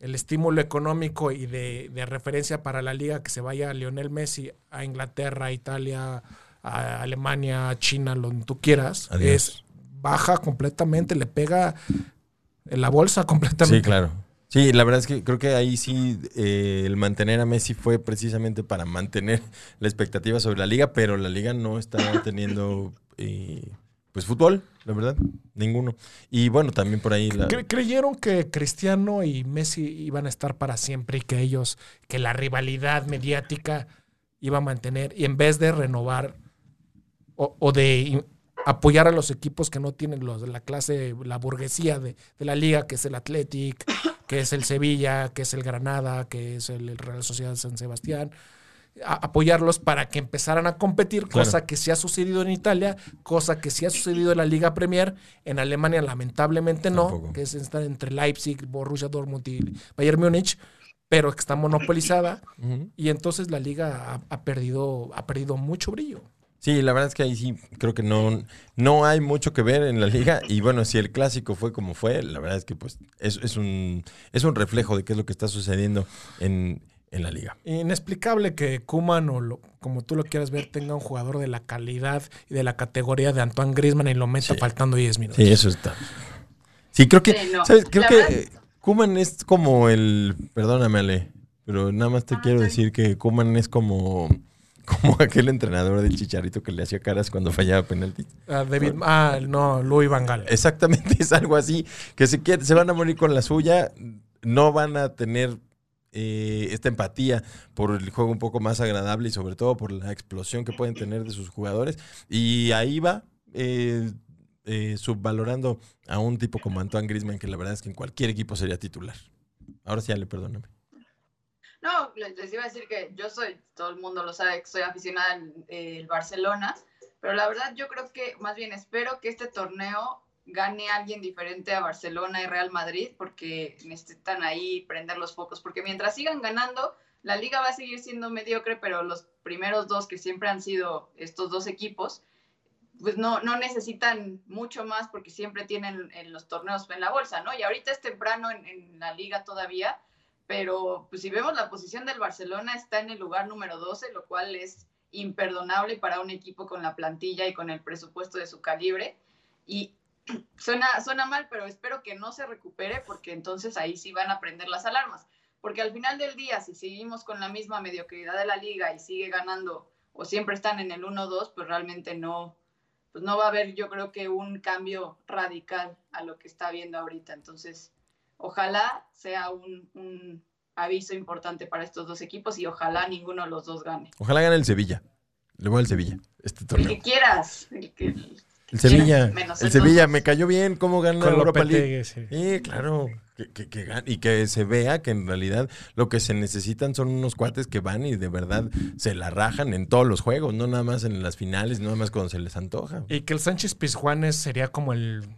el estímulo económico y de, referencia para la liga que se vaya Lionel Messi a Inglaterra, a Italia, a Alemania, a China, donde tú quieras, es baja completamente, le pega en la bolsa (laughs) completamente. Sí, claro. Sí, la verdad es que creo que ahí sí eh, el mantener a Messi fue precisamente para mantener (laughs) la expectativa sobre la liga, pero la liga no está teniendo eh, pues fútbol, la verdad, ninguno. Y bueno, también por ahí... ¿Creyeron que Cristiano y Messi iban a estar para siempre y que ellos, que la rivalidad mediática iba a mantener y en vez de renovar o, de apoyar a los equipos que no tienen los la clase, la burguesía de, de, la liga, que es el Athletic, que es el Sevilla, que es el Granada, que es el Real Sociedad de San Sebastián, apoyarlos para que empezaran a competir, cosa que sí ha sucedido en Italia, cosa que sí ha sucedido en la Liga Premier, en Alemania lamentablemente no, que es estar entre Leipzig, Borussia Dortmund y Bayern Múnich, pero que está monopolizada. Y entonces la liga ha, perdido ha perdido mucho brillo. Sí, la verdad es que ahí sí creo que no, no hay mucho que ver en la liga. Y bueno, si el clásico fue como fue, la verdad es que pues es, es, un, es un reflejo de qué es lo que está sucediendo en, en la liga. Inexplicable que Kuman o lo, como tú lo quieras ver tenga un jugador de la calidad y de la categoría de Antoine Griezmann y lo meta faltando 10 minutos. Sí, eso está. Sí, creo que ¿sabes? creo que Kuman es como el perdóname Ale, pero nada más te ah, quiero decir que Kuman es como (laughs) como aquel entrenador del Chicharito que le hacía caras cuando fallaba penalti. Ah, David, ah, no, Louis Van Gaal. Exactamente, (laughs) es algo así, que se, se van a morir con la suya, no van a tener eh, esta empatía por el juego un poco más agradable y sobre todo por la explosión que pueden tener de sus jugadores. Y ahí va. Eh, eh, subvalorando a un tipo como Antoine Grisman, que la verdad es que en cualquier equipo sería titular. Ahora sí, Ale, perdóname. No, les iba a decir que yo soy, todo el mundo lo sabe, que soy aficionada al Barcelona, pero la verdad yo creo que más bien espero que este torneo gane alguien diferente a Barcelona y Real Madrid, porque necesitan ahí prender los focos, porque mientras sigan ganando, la liga va a seguir siendo mediocre, pero los primeros dos que siempre han sido estos dos equipos, pues no, no necesitan mucho más porque siempre tienen en los torneos en la bolsa, ¿no? Y ahorita es temprano en, en la liga todavía, pero pues si vemos la posición del Barcelona está en el lugar número 12, lo cual es imperdonable para un equipo con la plantilla y con el presupuesto de su calibre. Y suena, suena mal, pero espero que no se recupere porque entonces ahí sí van a prender las alarmas. Porque al final del día, si seguimos con la misma mediocridad de la liga y sigue ganando o siempre están en el 1-2, pues realmente no, pues no va a haber yo creo que un cambio radical a lo que está viendo ahorita. Entonces, ojalá sea un, un aviso importante para estos dos equipos y ojalá ninguno de los dos gane. Ojalá gane el Sevilla. Le voy al Sevilla. Este torneo. El que quieras. El Sevilla, el Sevilla me cayó bien cómo gana Europa League. Sí. claro. Que, y que se vea que en realidad lo que se necesitan son unos cuates que van y de verdad se la rajan en todos los juegos, no nada más en las finales, no nada más cuando se les antoja. Y que el Sánchez Pizjuanes sería como el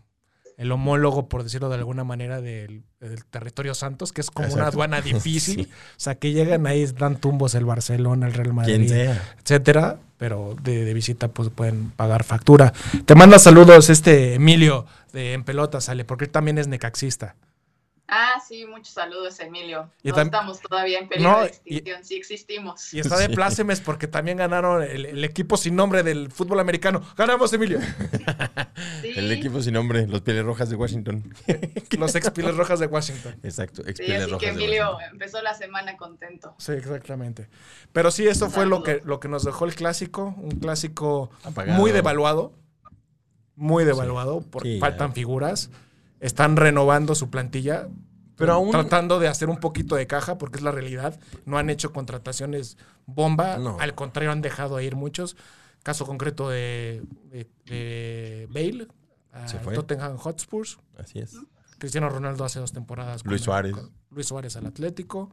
el homólogo, por decirlo de alguna manera, del, territorio Santos, que es como una aduana (laughs) difícil. O sea, que llegan ahí, dan tumbos el Barcelona, el Real Madrid, etcétera. Pero de, visita, pues pueden pagar factura. Te manda saludos este Emilio de En Pelota, sale, porque él también es necaxista. Ah, sí, muchos saludos, Emilio. no estamos todavía en peligro de extinción, sí existimos. Y está de plácemes porque también ganaron el, equipo sin nombre del fútbol americano. ¡Ganamos, Emilio! (laughs) El equipo sin nombre, los Pieles Rojas de Washington. (laughs) los ex Pieles Rojas de Washington. Exacto, ex sí, así que Emilio empezó la semana contento. Sí, exactamente. Pero sí, eso fue lo que, lo que nos dejó el clásico, un clásico muy devaluado. Muy devaluado, porque faltan figuras están renovando su plantilla, pero aún tratando de hacer un poquito de caja, porque es la realidad. No han hecho contrataciones bomba, al contrario, han dejado ir muchos. Caso concreto de, Bale, Tottenham Hotspurs. Así es. Cristiano Ronaldo hace dos temporadas. Luis Suárez. Luis Suárez al Atlético.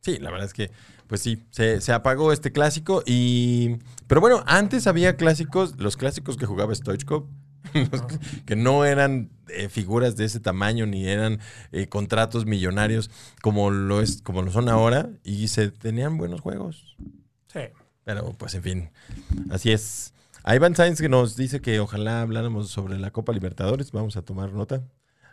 Sí, la verdad es que, pues sí, se, se, apagó este clásico y... Pero bueno, antes había clásicos, los clásicos que jugaba Stoichkov, (laughs) que no eran eh, figuras de ese tamaño ni eran eh, contratos millonarios como lo es como lo son ahora y se tenían buenos juegos. Sí. Pero pues en fin, así es. Iván Sainz que nos dice que ojalá habláramos sobre la Copa Libertadores, vamos a tomar nota.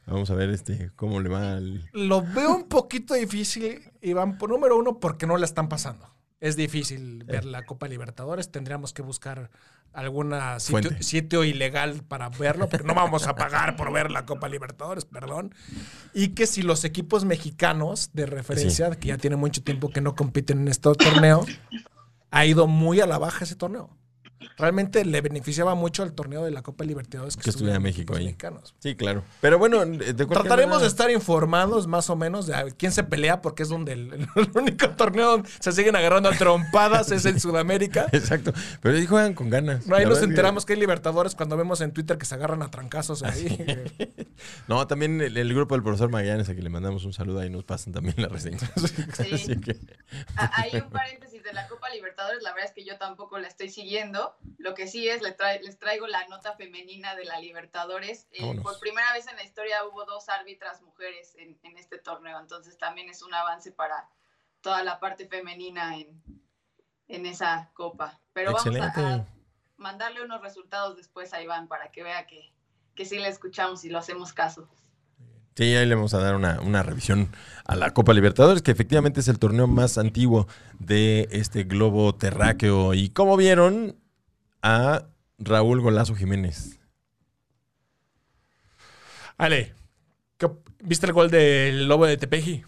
Vamos a ver este cómo le va al... Lo veo un poquito difícil, Iván, por número uno, porque no la están pasando. Es difícil ver la Copa Libertadores. Tendríamos que buscar alguna sitio, ilegal para verlo, porque no vamos a pagar por ver la Copa Libertadores, perdón. Y que si los equipos mexicanos de referencia, que ya tienen mucho tiempo que no compiten en este torneo, ha ido muy a la baja ese torneo realmente le beneficiaba mucho al torneo de la Copa Libertadores que, estuviera México ahí. Mexicanos. Sí, claro. Pero bueno, trataremos de estar informados más o menos de quién se pelea, porque es donde (laughs) el, único torneo donde se siguen agarrando a trompadas es en Sudamérica. (laughs) Exacto. Pero ahí juegan con ganas. No, ahí nos enteramos que... hay Libertadores cuando vemos en Twitter que se agarran a trancazos ahí. (laughs) no, también el, grupo del profesor Magallanes, a que le mandamos un saludo ahí nos pasan también la reseña. Sí. Hay un paréntesis de la Copa Libertadores, la verdad es que yo tampoco la estoy siguiendo lo que sí es, les, les traigo la nota femenina de la Libertadores. Eh, por primera vez en la historia hubo dos árbitras mujeres en, este torneo, entonces también es un avance para toda la parte femenina en, en esa copa. Pero vamos a, mandarle unos resultados después a Iván para que vea que, que sí le escuchamos y lo hacemos caso. Sí, ahí le vamos a dar una, una, revisión a la Copa Libertadores, que efectivamente es el torneo más antiguo de este globo terráqueo. Y como vieron, a Raúl Golazo Jiménez. Ale, ¿viste el gol del Lobo de Tepeji?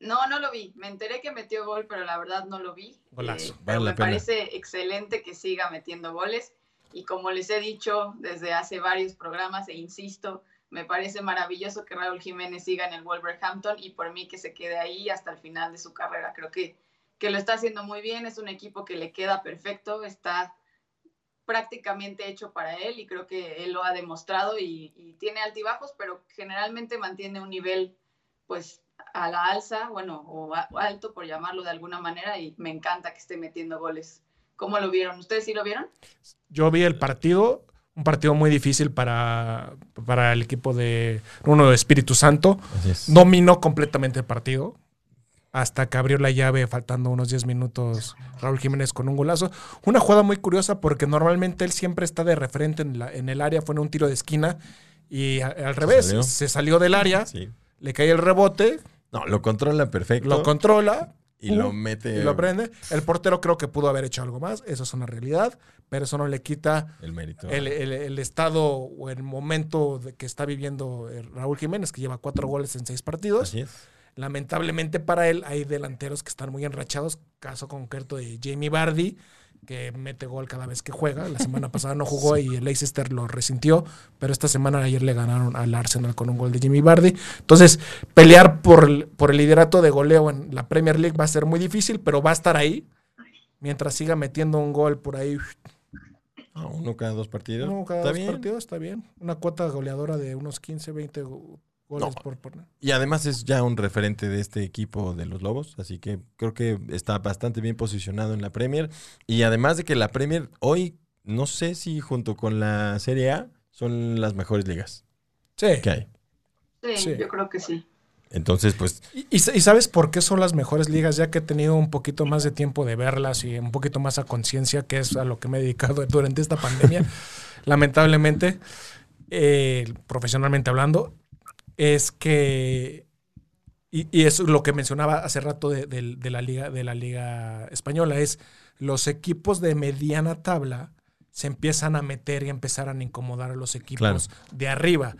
No, no lo vi. Me enteré que metió gol, pero la verdad no lo vi. Golazo. Eh, me parece excelente que siga metiendo goles. Y como les he dicho desde hace varios programas, e insisto, me parece maravilloso que Raúl Jiménez siga en el Wolverhampton y por mí que se quede ahí hasta el final de su carrera. Creo que, que lo está haciendo muy bien. Es un equipo que le queda perfecto. Está prácticamente hecho para él y creo que él lo ha demostrado y, tiene altibajos, pero generalmente mantiene un nivel pues a la alza, bueno, o alto por llamarlo de alguna manera y me encanta que esté metiendo goles. ¿Cómo lo vieron? ¿Ustedes sí lo vieron? Yo vi el partido, un partido muy difícil para, para el equipo de uno de Espíritu Santo. Dominó completamente el partido hasta que abrió la llave faltando unos 10 minutos Raúl Jiménez con un golazo. Una jugada muy curiosa porque normalmente él siempre está de referente en, la, en el área, fue en un tiro de esquina y al revés, se salió del área, le cae el rebote. No, lo controla perfecto. Lo controla. Y lo mete. Y lo prende. El portero creo que pudo haber hecho algo más, eso es una realidad, pero eso no le quita el mérito. El, el estado o el momento de que está viviendo eh, Raúl Jiménez, que lleva cuatro goles en seis partidos. Así es Lamentablemente para él hay delanteros que están muy enrachados. Caso concreto de Jamie Bardi, que mete gol cada vez que juega. La semana (laughs) pasada no jugó y el Leicester lo resintió, pero esta semana ayer le ganaron al Arsenal con un gol de Jamie Bardi. Entonces, pelear por, por el liderato de goleo en la Premier League va a ser muy difícil, pero va a estar ahí mientras siga metiendo un gol por ahí Ah, uno cada dos partidos. Uno cada dos partidos, está bien. Una cuota goleadora de unos 15, 20 goles por, por... Y además es ya un referente de este equipo de los Lobos, así que creo que está bastante bien posicionado en la Premier. Y además de que la Premier hoy, no sé si junto con la Serie A, son las mejores ligas. Sí. Que hay. Sí, yo creo que sí. Entonces, pues... ¿Y, sabes por qué son las mejores ligas? Ya que he tenido un poquito más de tiempo de verlas y un poquito más a conciencia, que es a lo que me he dedicado durante esta pandemia, (laughs) lamentablemente, eh, profesionalmente hablando, es que... Y, es lo que mencionaba hace rato de, la liga, de la liga española, es los equipos de mediana tabla se empiezan a meter y empezar a incomodar a los equipos de arriba.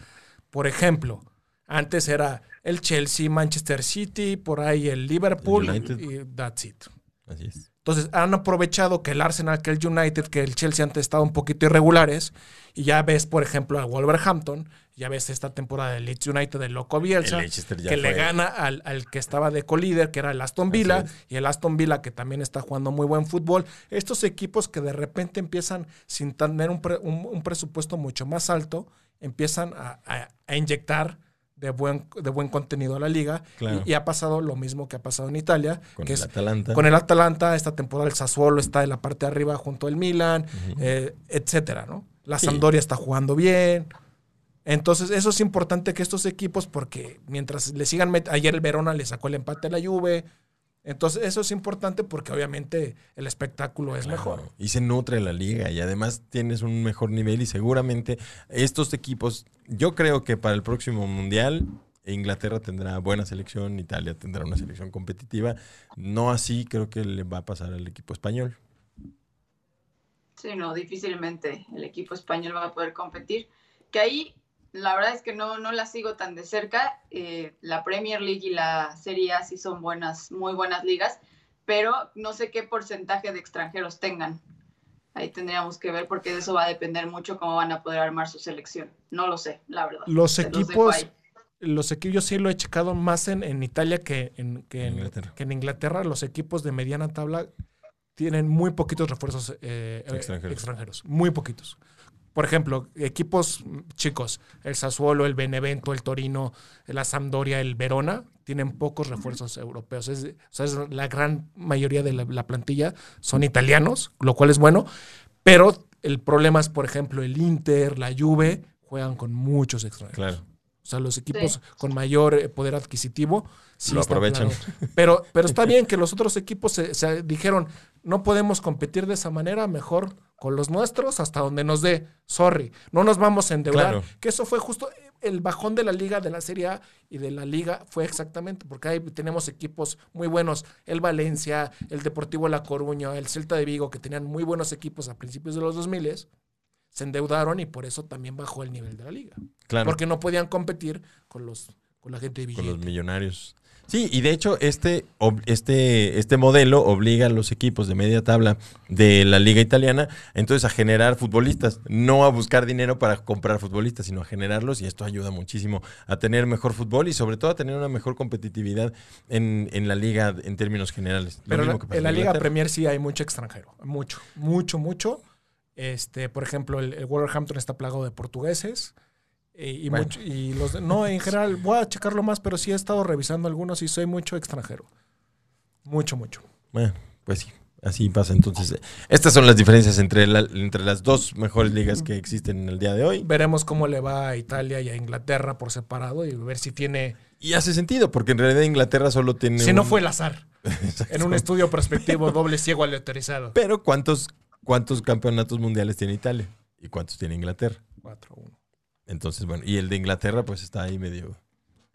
Por ejemplo, antes era el Chelsea, Manchester City, por ahí el Liverpool y that's it. Así es. Entonces han aprovechado que el Arsenal, que el United, que el Chelsea antes estado un poquito irregulares y ya ves, por ejemplo, a Wolverhampton, ya ves esta temporada del Leeds United del Loco Bielsa, que le gana al, que estaba de colíder, que era el Aston Villa, y el Aston Villa que también está jugando muy buen fútbol. Estos equipos que de repente empiezan, sin tener un, presupuesto mucho más alto, empiezan a inyectar de buen, de buen contenido a la liga. Y, ha pasado lo mismo que ha pasado en Italia. Con que el Atalanta. Con el Atalanta, esta temporada el Sassuolo está en la parte de arriba junto al Milan, eh, etcétera, ¿no? La Sampdoria está jugando bien. Entonces, eso es importante que estos equipos, porque mientras le sigan, ayer el Verona le sacó el empate a la Juve, entonces, eso es importante porque obviamente el espectáculo es mejor. Y se nutre la liga y además tienes un mejor nivel y seguramente estos equipos, yo creo que para el próximo Mundial Inglaterra tendrá buena selección, Italia tendrá una selección competitiva. No así creo que le va a pasar al equipo español. Sí, no, difícilmente el equipo español va a poder competir. Que ahí la verdad es que no, no la sigo tan de cerca. Eh, la Premier League y la Serie A sí son buenas, muy buenas ligas, pero no sé qué porcentaje de extranjeros tengan. Ahí tendríamos que ver porque de eso va a depender mucho cómo van a poder armar su selección. No lo sé, la verdad. Los equipos, los, equipos, yo sí lo he checado más en, Italia que en, que, en, Inglaterra. Los equipos de mediana tabla tienen muy poquitos refuerzos eh, extranjeros, muy poquitos por ejemplo, equipos chicos, el Sassuolo, el Benevento, el Torino, la Sampdoria, el Verona, tienen pocos refuerzos europeos. Es, o sea, la gran mayoría de la, plantilla son italianos, lo cual es bueno, pero el problema es, por ejemplo, el Inter, la Juve, juegan con muchos extranjeros. Claro. O sea, los equipos con mayor eh, poder adquisitivo sí lo aprovechan. Pero, pero está bien que los otros equipos se dijeron, no podemos competir de esa manera, mejor con los nuestros hasta donde nos dé. Sorry, no nos vamos a endeudar. Que eso fue justo el bajón de la liga, de la Serie A y de la liga fue exactamente porque ahí tenemos equipos muy buenos. El Valencia, el Deportivo La Coruña, el Celta de Vigo, que tenían muy buenos equipos a principios de los 2000 se endeudaron y por eso también bajó el nivel de la liga. Claro. Porque no podían competir con los con la gente de Con los millonarios. Sí, y de hecho este, este, este modelo obliga a los equipos de media tabla de la liga italiana entonces a generar futbolistas, no a buscar dinero para comprar futbolistas, sino a generarlos y esto ayuda muchísimo a tener mejor fútbol y sobre todo a tener una mejor competitividad en, la liga en términos generales. Pero en la Liga Premier sí hay mucho extranjero, mucho, mucho, mucho. Este, por ejemplo, el, el Wolverhampton está plagado de portugueses. Y, mucho, y los no, en general, voy a checarlo más, pero sí he estado revisando algunos y soy mucho extranjero. Mucho, mucho. Bueno, pues sí, así pasa. Entonces, estas son las diferencias entre, entre las dos mejores ligas que existen en el día de hoy. Veremos cómo le va a Italia y a Inglaterra por separado y ver si tiene. Y hace sentido, porque en realidad Inglaterra solo tiene. Si no fue el azar. (laughs) en un estudio prospectivo doble ciego aleatorizado. Pero, ¿cuántos, ¿cuántos campeonatos mundiales tiene Italia? ¿Y cuántos tiene Inglaterra? 4-1. Entonces, bueno, y el de Inglaterra pues está ahí medio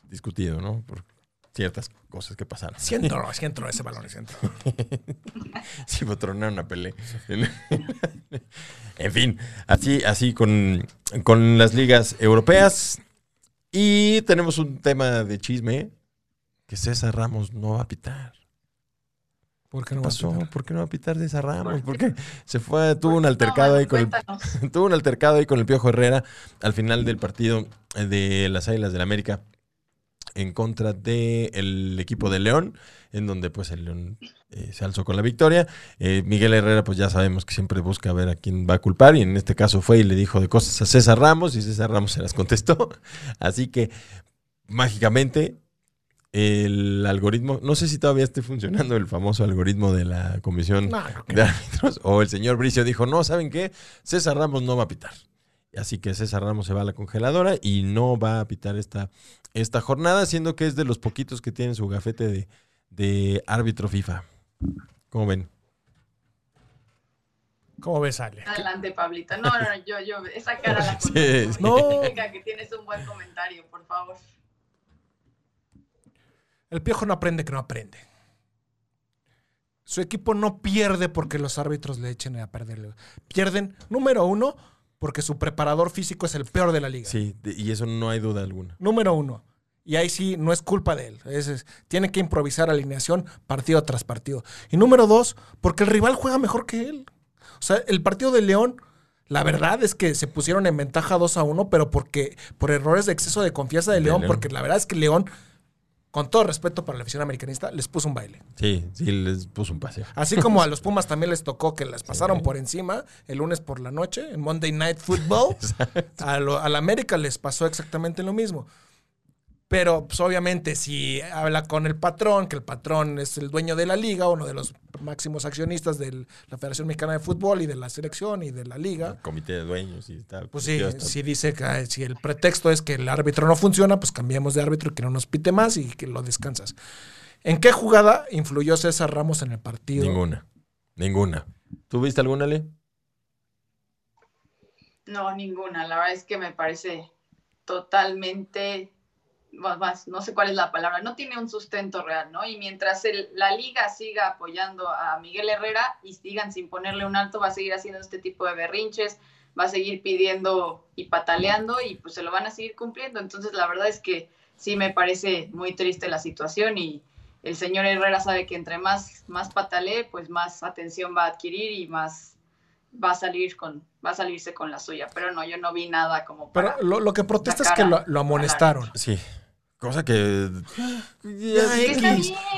discutido, ¿no? Por ciertas cosas que pasaron. Sí entró, sí entró ese balón, sí entró. (laughs) sí, fue tronar una pelea. (laughs) en fin, así, así con, con las ligas europeas. Y tenemos un tema de chisme que César Ramos no va a pitar. ¿Por qué no pasó? Va a pitar? ¿Por qué no va a pitar César Ramos? Porque se fue, tuvo un altercado ahí con el, (laughs) tuvo un altercado ahí con el Piojo Herrera al final del partido de las Águilas del América en contra del equipo de León, en donde pues el León eh, se alzó con la victoria. Eh, Miguel Herrera pues ya sabemos que siempre busca ver a quién va a culpar y en este caso fue y le dijo de cosas a César Ramos y César Ramos se las contestó. (laughs) Así que mágicamente el algoritmo, no sé si todavía esté funcionando el famoso algoritmo de la comisión de árbitros, o el señor Bricio dijo, no, ¿saben qué? César Ramos no va a pitar. Así que César Ramos se va a la congeladora y no va a pitar esta, esta jornada, siendo que es de los poquitos que tienen su gafete de, árbitro FIFA. ¿Cómo ven? ¿Cómo ves, Ale? Adelante, Pablito. No, no, yo, yo, esa cara la (laughs) conozco. Sí, sí. No. que tienes un buen comentario, por favor. El piojo no aprende que no aprende. Su equipo no pierde porque los árbitros le echen a perder. Pierden, número uno, porque su preparador físico es el peor de la liga. Sí, y eso no hay duda alguna. Número uno. Y ahí sí, no es culpa de él. tiene que improvisar alineación partido tras partido. Y número dos, porque el rival juega mejor que él. O sea, el partido de León, la verdad es que se pusieron en ventaja 2 a 1, pero porque por errores de exceso de confianza de León, porque la verdad es que León con todo respeto para la afición americanista, les puso un baile. Sí, sí, les puso un paseo. Así como a (laughs) los Pumas también les tocó que las pasaron por encima el lunes por la noche en Monday Night Football. (laughs) a, a la América les pasó exactamente lo mismo. Pero, pues, obviamente, si habla con el patrón, que el patrón es el dueño de la liga, uno de los máximos accionistas de la Federación Mexicana de Fútbol y de la selección y de la liga. El comité de dueños y tal. Pues sí, si dice que si el pretexto es que el árbitro no funciona, pues cambiamos de árbitro y que no nos pite más y que lo descansas. ¿En qué jugada influyó César Ramos en el partido? Ninguna. Ninguna. ¿Tú viste alguna, Le? No, ninguna. La verdad es que me parece totalmente no sé cuál es la palabra, no tiene un sustento real, ¿no? Y mientras la liga siga apoyando a Miguel Herrera y sigan sin ponerle un alto, va a seguir haciendo este tipo de berrinches, va a seguir pidiendo y pataleando y pues se lo van a seguir cumpliendo. Entonces la verdad es que sí me parece muy triste la situación y el señor Herrera sabe que entre más, más patalee, pues más atención va a adquirir y más va a salir con va a salirse con la suya pero no yo no vi nada como para pero lo, que protesta es que lo, lo amonestaron sí Cosa que.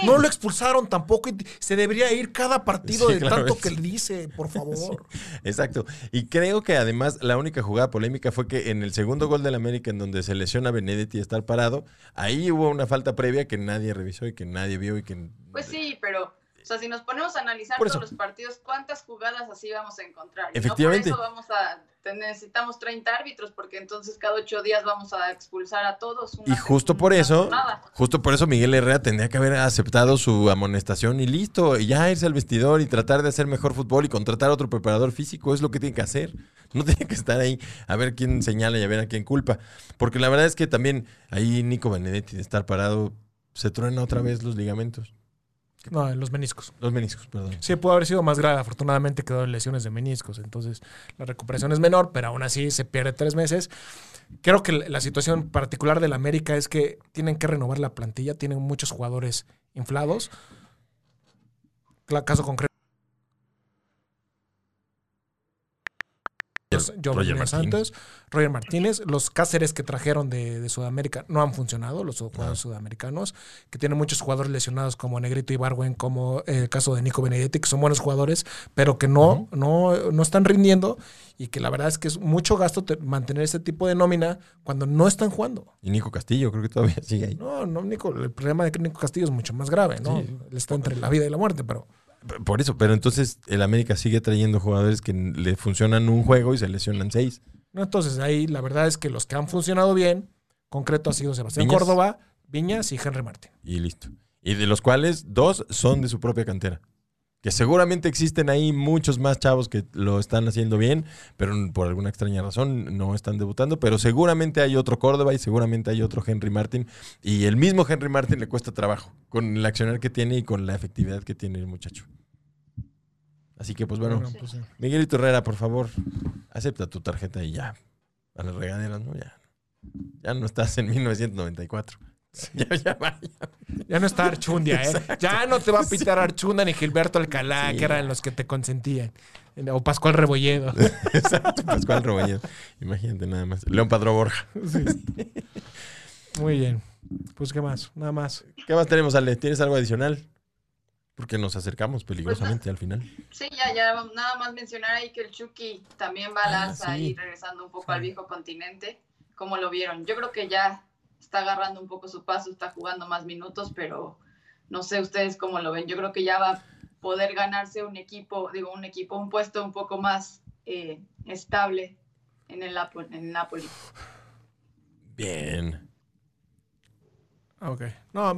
no lo expulsaron tampoco. se debería ir cada partido de tanto que le dice, por (laughs) favor. exacto. Y creo que además la única jugada polémica fue que en el segundo gol del América, en donde se lesiona Benedetti y estar parado, ahí hubo una falta previa que nadie revisó y que nadie vio y que. Pues sí, pero o sea, si nos ponemos a analizar todos los partidos, ¿cuántas jugadas así vamos a encontrar? Efectivamente. por eso vamos a, necesitamos 30 árbitros, porque entonces cada ocho días vamos a expulsar a todos. y justo por eso, justo por eso Miguel Herrera tendría que haber aceptado su amonestación y listo, y ya irse al vestidor y tratar de hacer mejor fútbol y contratar a otro preparador físico, es lo que tiene que hacer. No (laughs) tiene que estar ahí a ver quién señala y a ver a quién culpa. Porque la verdad es que también ahí Nico Benedetti de estar parado se truena otra vez los ligamentos. No, los meniscos. Los meniscos, perdón. Sí, pudo haber sido más grave. Afortunadamente quedó en lesiones de meniscos. Entonces, la recuperación es menor, pero aún así se pierde tres meses. Creo que la situación particular del América es que tienen que renovar la plantilla. Tienen muchos jugadores inflados. Caso concreto. Roger Martínez. Roger Martínez, los Cáceres que trajeron de, Sudamérica no han funcionado, los jugadores sudamericanos, que tienen muchos jugadores lesionados como Negrito y Barwen, como el caso de Nico Benedetti, que son buenos jugadores, pero que no, no, no están rindiendo y que la verdad es que es mucho gasto mantener ese tipo de nómina cuando no están jugando. Y Nico Castillo, creo que todavía sigue ahí. No, no, Nico, el problema de Nico Castillo es mucho más grave, ¿no? Él está entre la vida y la muerte, pero... Por eso, pero entonces el América sigue trayendo jugadores que le funcionan un juego y se lesionan seis. No, entonces ahí la verdad es que los que han funcionado bien, concreto ha sido Sebastián Córdoba, Viñas y Henry Martín. Y listo. Y de los cuales dos son de su propia cantera. Que seguramente existen ahí muchos más chavos que lo están haciendo bien, pero por alguna extraña razón no están debutando. Pero seguramente hay otro Córdoba y seguramente hay otro Henry Martin. Y el mismo Henry Martin le cuesta trabajo con el accionar que tiene y con la efectividad que tiene el muchacho. Así que, pues bueno, pues, Miguelito Herrera, por favor, acepta tu tarjeta y ya. A las regaderas, ¿no? Ya, ya no estás en 1994. (laughs) Ya, ya, ya, no está Archundia, ¿eh? Ya no te va a pitar Archunda ni Gilberto Alcalá, que eran los que te consentían. O Pascual Rebolledo. (laughs) Exacto, Pascual Rebolledo. Imagínate nada más. León Padro Borja. Muy bien. Pues, ¿qué más? Nada más. ¿Qué más tenemos, Ale? ¿Tienes algo adicional? Porque nos acercamos peligrosamente al final. Sí, ya, ya, nada más mencionar ahí que el Chucky también va a ah, lanza ahí regresando un poco al viejo continente. ¿Cómo lo vieron? Yo creo que ya está agarrando un poco su paso, está jugando más minutos, pero no sé ustedes cómo lo ven. Yo creo que ya va a poder ganarse un equipo, digo, un equipo, un puesto un poco más eh, estable en el, en el Napoli. Bien. Ok. No,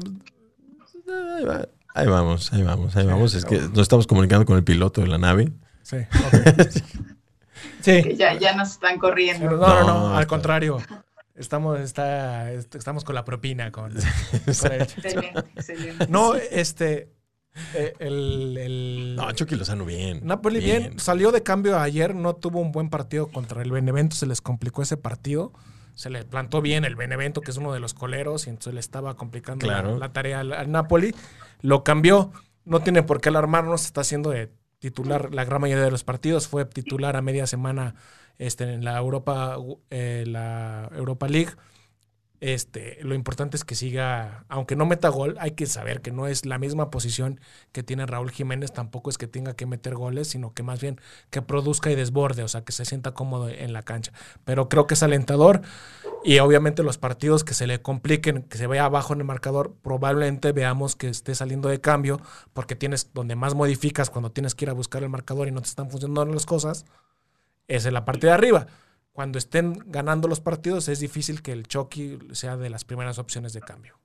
Ahí vamos, ahí vamos, ahí vamos. Es que nos estamos comunicando con el piloto de la nave. Sí. (laughs) sí. ya, ya nos están corriendo. No, no, no, al contrario. Estamos, está, estamos con la propina. Con, (laughs) excelente, excelente. No, este. Eh, el, el, no, Chucky Lozano bien. Napoli bien. Salió de cambio ayer, no tuvo un buen partido contra el Benevento, se les complicó ese partido se le plantó bien el Benevento, que es uno de los coleros, y entonces le estaba complicando la, tarea al, Napoli. Lo cambió, no tiene por qué alarmarnos, está haciendo de titular la gran mayoría de los partidos, fue titular a media semana este, en la Europa, eh, la Europa League. Este, lo importante es que siga, aunque no meta gol, hay que saber que no es la misma posición que tiene Raúl Jiménez, tampoco es que tenga que meter goles, sino que más bien que produzca y desborde, o sea, que se sienta cómodo en la cancha. Pero creo que es alentador y obviamente los partidos que se le compliquen, que se vea abajo en el marcador, probablemente veamos que esté saliendo de cambio, porque tienes donde más modificas cuando tienes que ir a buscar el marcador y no te están funcionando las cosas, es en la parte de arriba cuando estén ganando los partidos es difícil que el Chucky sea de las primeras opciones de cambio.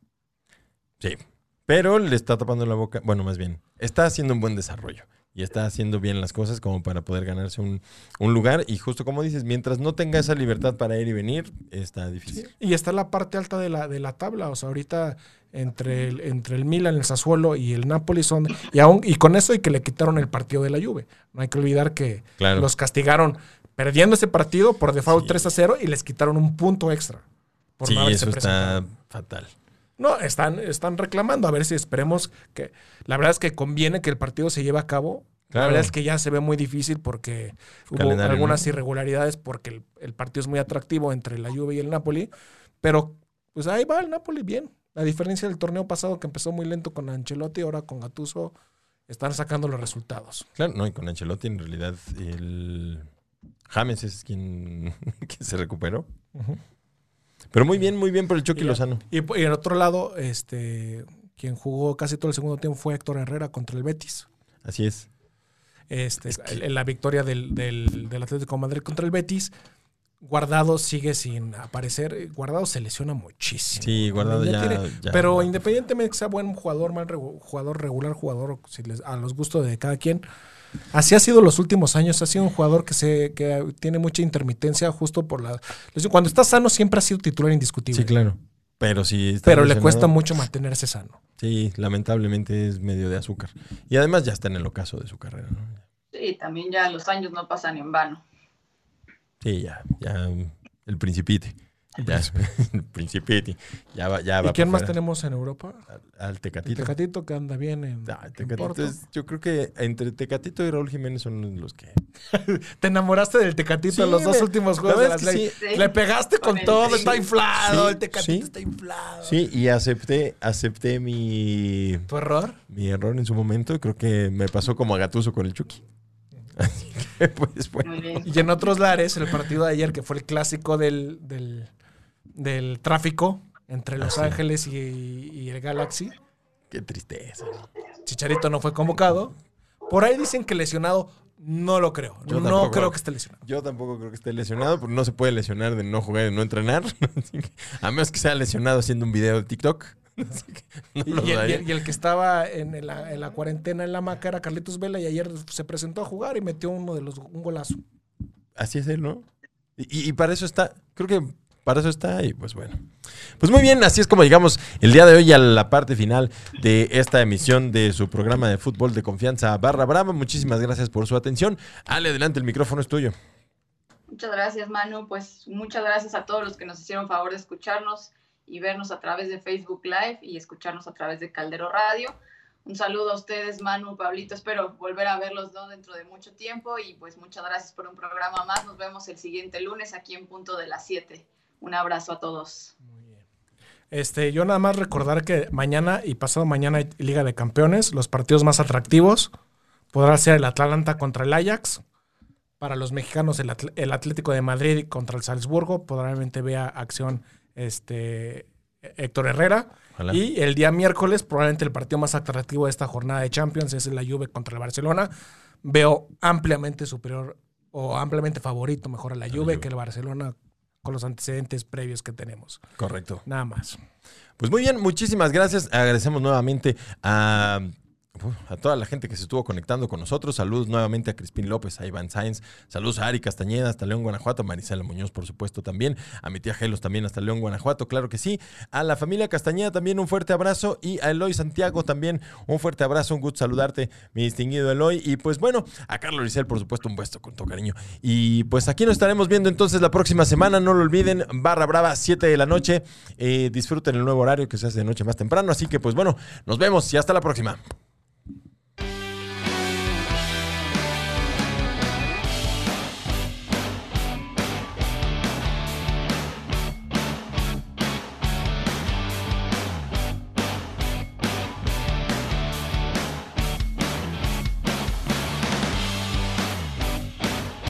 Sí, pero le está tapando la boca, bueno, más bien, está haciendo un buen desarrollo y está haciendo bien las cosas como para poder ganarse un, lugar. Y justo como dices, mientras no tenga esa libertad para ir y venir, está difícil. Y está la parte alta de la, de la tabla. O sea, ahorita entre el, entre el Milan, el Sassuolo y el Napoli son. Y, aún, y con eso y que le quitaron el partido de la Juve. No hay que olvidar que los castigaron perdiendo ese partido por default 3 a 0 y les quitaron un punto extra. Por sí, eso está fatal. No, están, están reclamando. A ver si esperemos que. La verdad es que conviene que el partido se lleve a cabo. La verdad es que ya se ve muy difícil porque hubo algunas irregularidades porque el, partido es muy atractivo entre la Juve y el Napoli. Pero pues ahí va el Napoli bien. A diferencia del torneo pasado que empezó muy lento con Ancelotti, ahora con Gattuso están sacando los resultados. Claro, no, y con Ancelotti en realidad el James es quien, (laughs) se recuperó. Pero muy bien, muy bien por el Chucky Lozano. Y, y en otro lado, este, quien jugó casi todo el segundo tiempo fue Héctor Herrera contra el Betis. Así es. Este, en la victoria del, del, del, Atlético de Madrid contra el Betis. Guardado sigue sin aparecer. Guardado se lesiona muchísimo. Sí, Guardado ya, Pero independientemente de que sea buen jugador, mal jugador, regular jugador, si les, a los gustos de cada quien, Así ha sido los últimos años. Ha sido un jugador que se que tiene mucha intermitencia justo por la. Cuando está sano siempre ha sido titular indiscutible. Sí, claro. Pero sí. Pero le cuesta mucho mantenerse sano. Sí, lamentablemente es medio de azúcar. Y además ya está en el ocaso de su carrera, ¿no? Sí, también ya los años no pasan en vano. Sí, ya, ya el principite. Ya, (laughs) Principiti. Ya va, ya ¿Y quién más tenemos en Europa? Al, Tecatito. El Tecatito que anda bien en. Ah, Tecatito yo creo que entre Tecatito y Raúl Jiménez son los que. (laughs) Te enamoraste del Tecatito en los dos últimos juegos de las Le pegaste con, todo, está inflado. el Tecatito está inflado. Sí, y acepté, acepté mi. ¿Tu error? Mi error en su momento. Creo que me pasó como a Gatuso con el Chucky. (laughs) Así que, pues bueno. Y en otros lares, el partido de ayer, que fue el clásico del del tráfico entre Los Ángeles y, el Galaxy. Qué tristeza. Chicharito no fue convocado. Por ahí dicen que lesionado. No lo creo. Yo no creo que esté lesionado. Yo tampoco creo que esté lesionado, porque no se puede lesionar de no jugar y no entrenar. (laughs) a menos que sea lesionado haciendo un video de TikTok. (laughs) y, el, que estaba en la, cuarentena en la maca era Carlitos Vela y ayer se presentó a jugar y metió uno de los un golazo. Así es él, ¿no? y para eso está, creo que para eso está y pues bueno. Pues muy bien, así es como llegamos el día de hoy a la parte final de esta emisión de su programa de fútbol de confianza Barra Brava. Muchísimas gracias por su atención. Ale, adelante, el micrófono es tuyo. Muchas gracias, Manu. Pues muchas gracias a todos los que nos hicieron favor de escucharnos y vernos a través de Facebook Live y escucharnos a través de Caldero Radio. Un saludo a ustedes, Manu, Pablito. Espero volver a verlos dentro de mucho tiempo y pues muchas gracias por un programa más. Nos vemos el siguiente lunes aquí en punto de las 7. Un abrazo a todos. Muy bien. Este, yo nada más recordar que mañana y pasado mañana hay Liga de Campeones, los partidos más atractivos podrá ser el Atlanta contra el Ajax. Para los mexicanos, el, Atlético de Madrid contra el Salzburgo. Probablemente vea acción este, Héctor Herrera. Y el día miércoles, probablemente el partido más atractivo de esta jornada de Champions es la Juve contra el Barcelona. Veo ampliamente superior o ampliamente favorito, mejor a la Juve que el Barcelona con los antecedentes previos que tenemos. Correcto. Nada más. Pues muy bien, muchísimas gracias. Agradecemos nuevamente a a toda la gente que se estuvo conectando con nosotros. Saludos nuevamente a Crispín López, a Iván Sáenz. Saludos a Ari Castañeda, hasta León, Guanajuato. A Marisela Muñoz, por supuesto, también. A mi tía Gelos también, hasta León, Guanajuato. Claro que sí. A la familia Castañeda también un fuerte abrazo. Y a Eloy Santiago también un fuerte abrazo. Un gusto saludarte, mi distinguido Eloy. Y pues bueno, a Carlos Rizal, por supuesto, un puesto con todo cariño. Y pues aquí nos estaremos viendo entonces la próxima semana. No lo olviden, barra brava, 7 de la noche. Eh, disfruten el nuevo horario que se hace de noche más temprano. Así que pues bueno, nos vemos y hasta la próxima.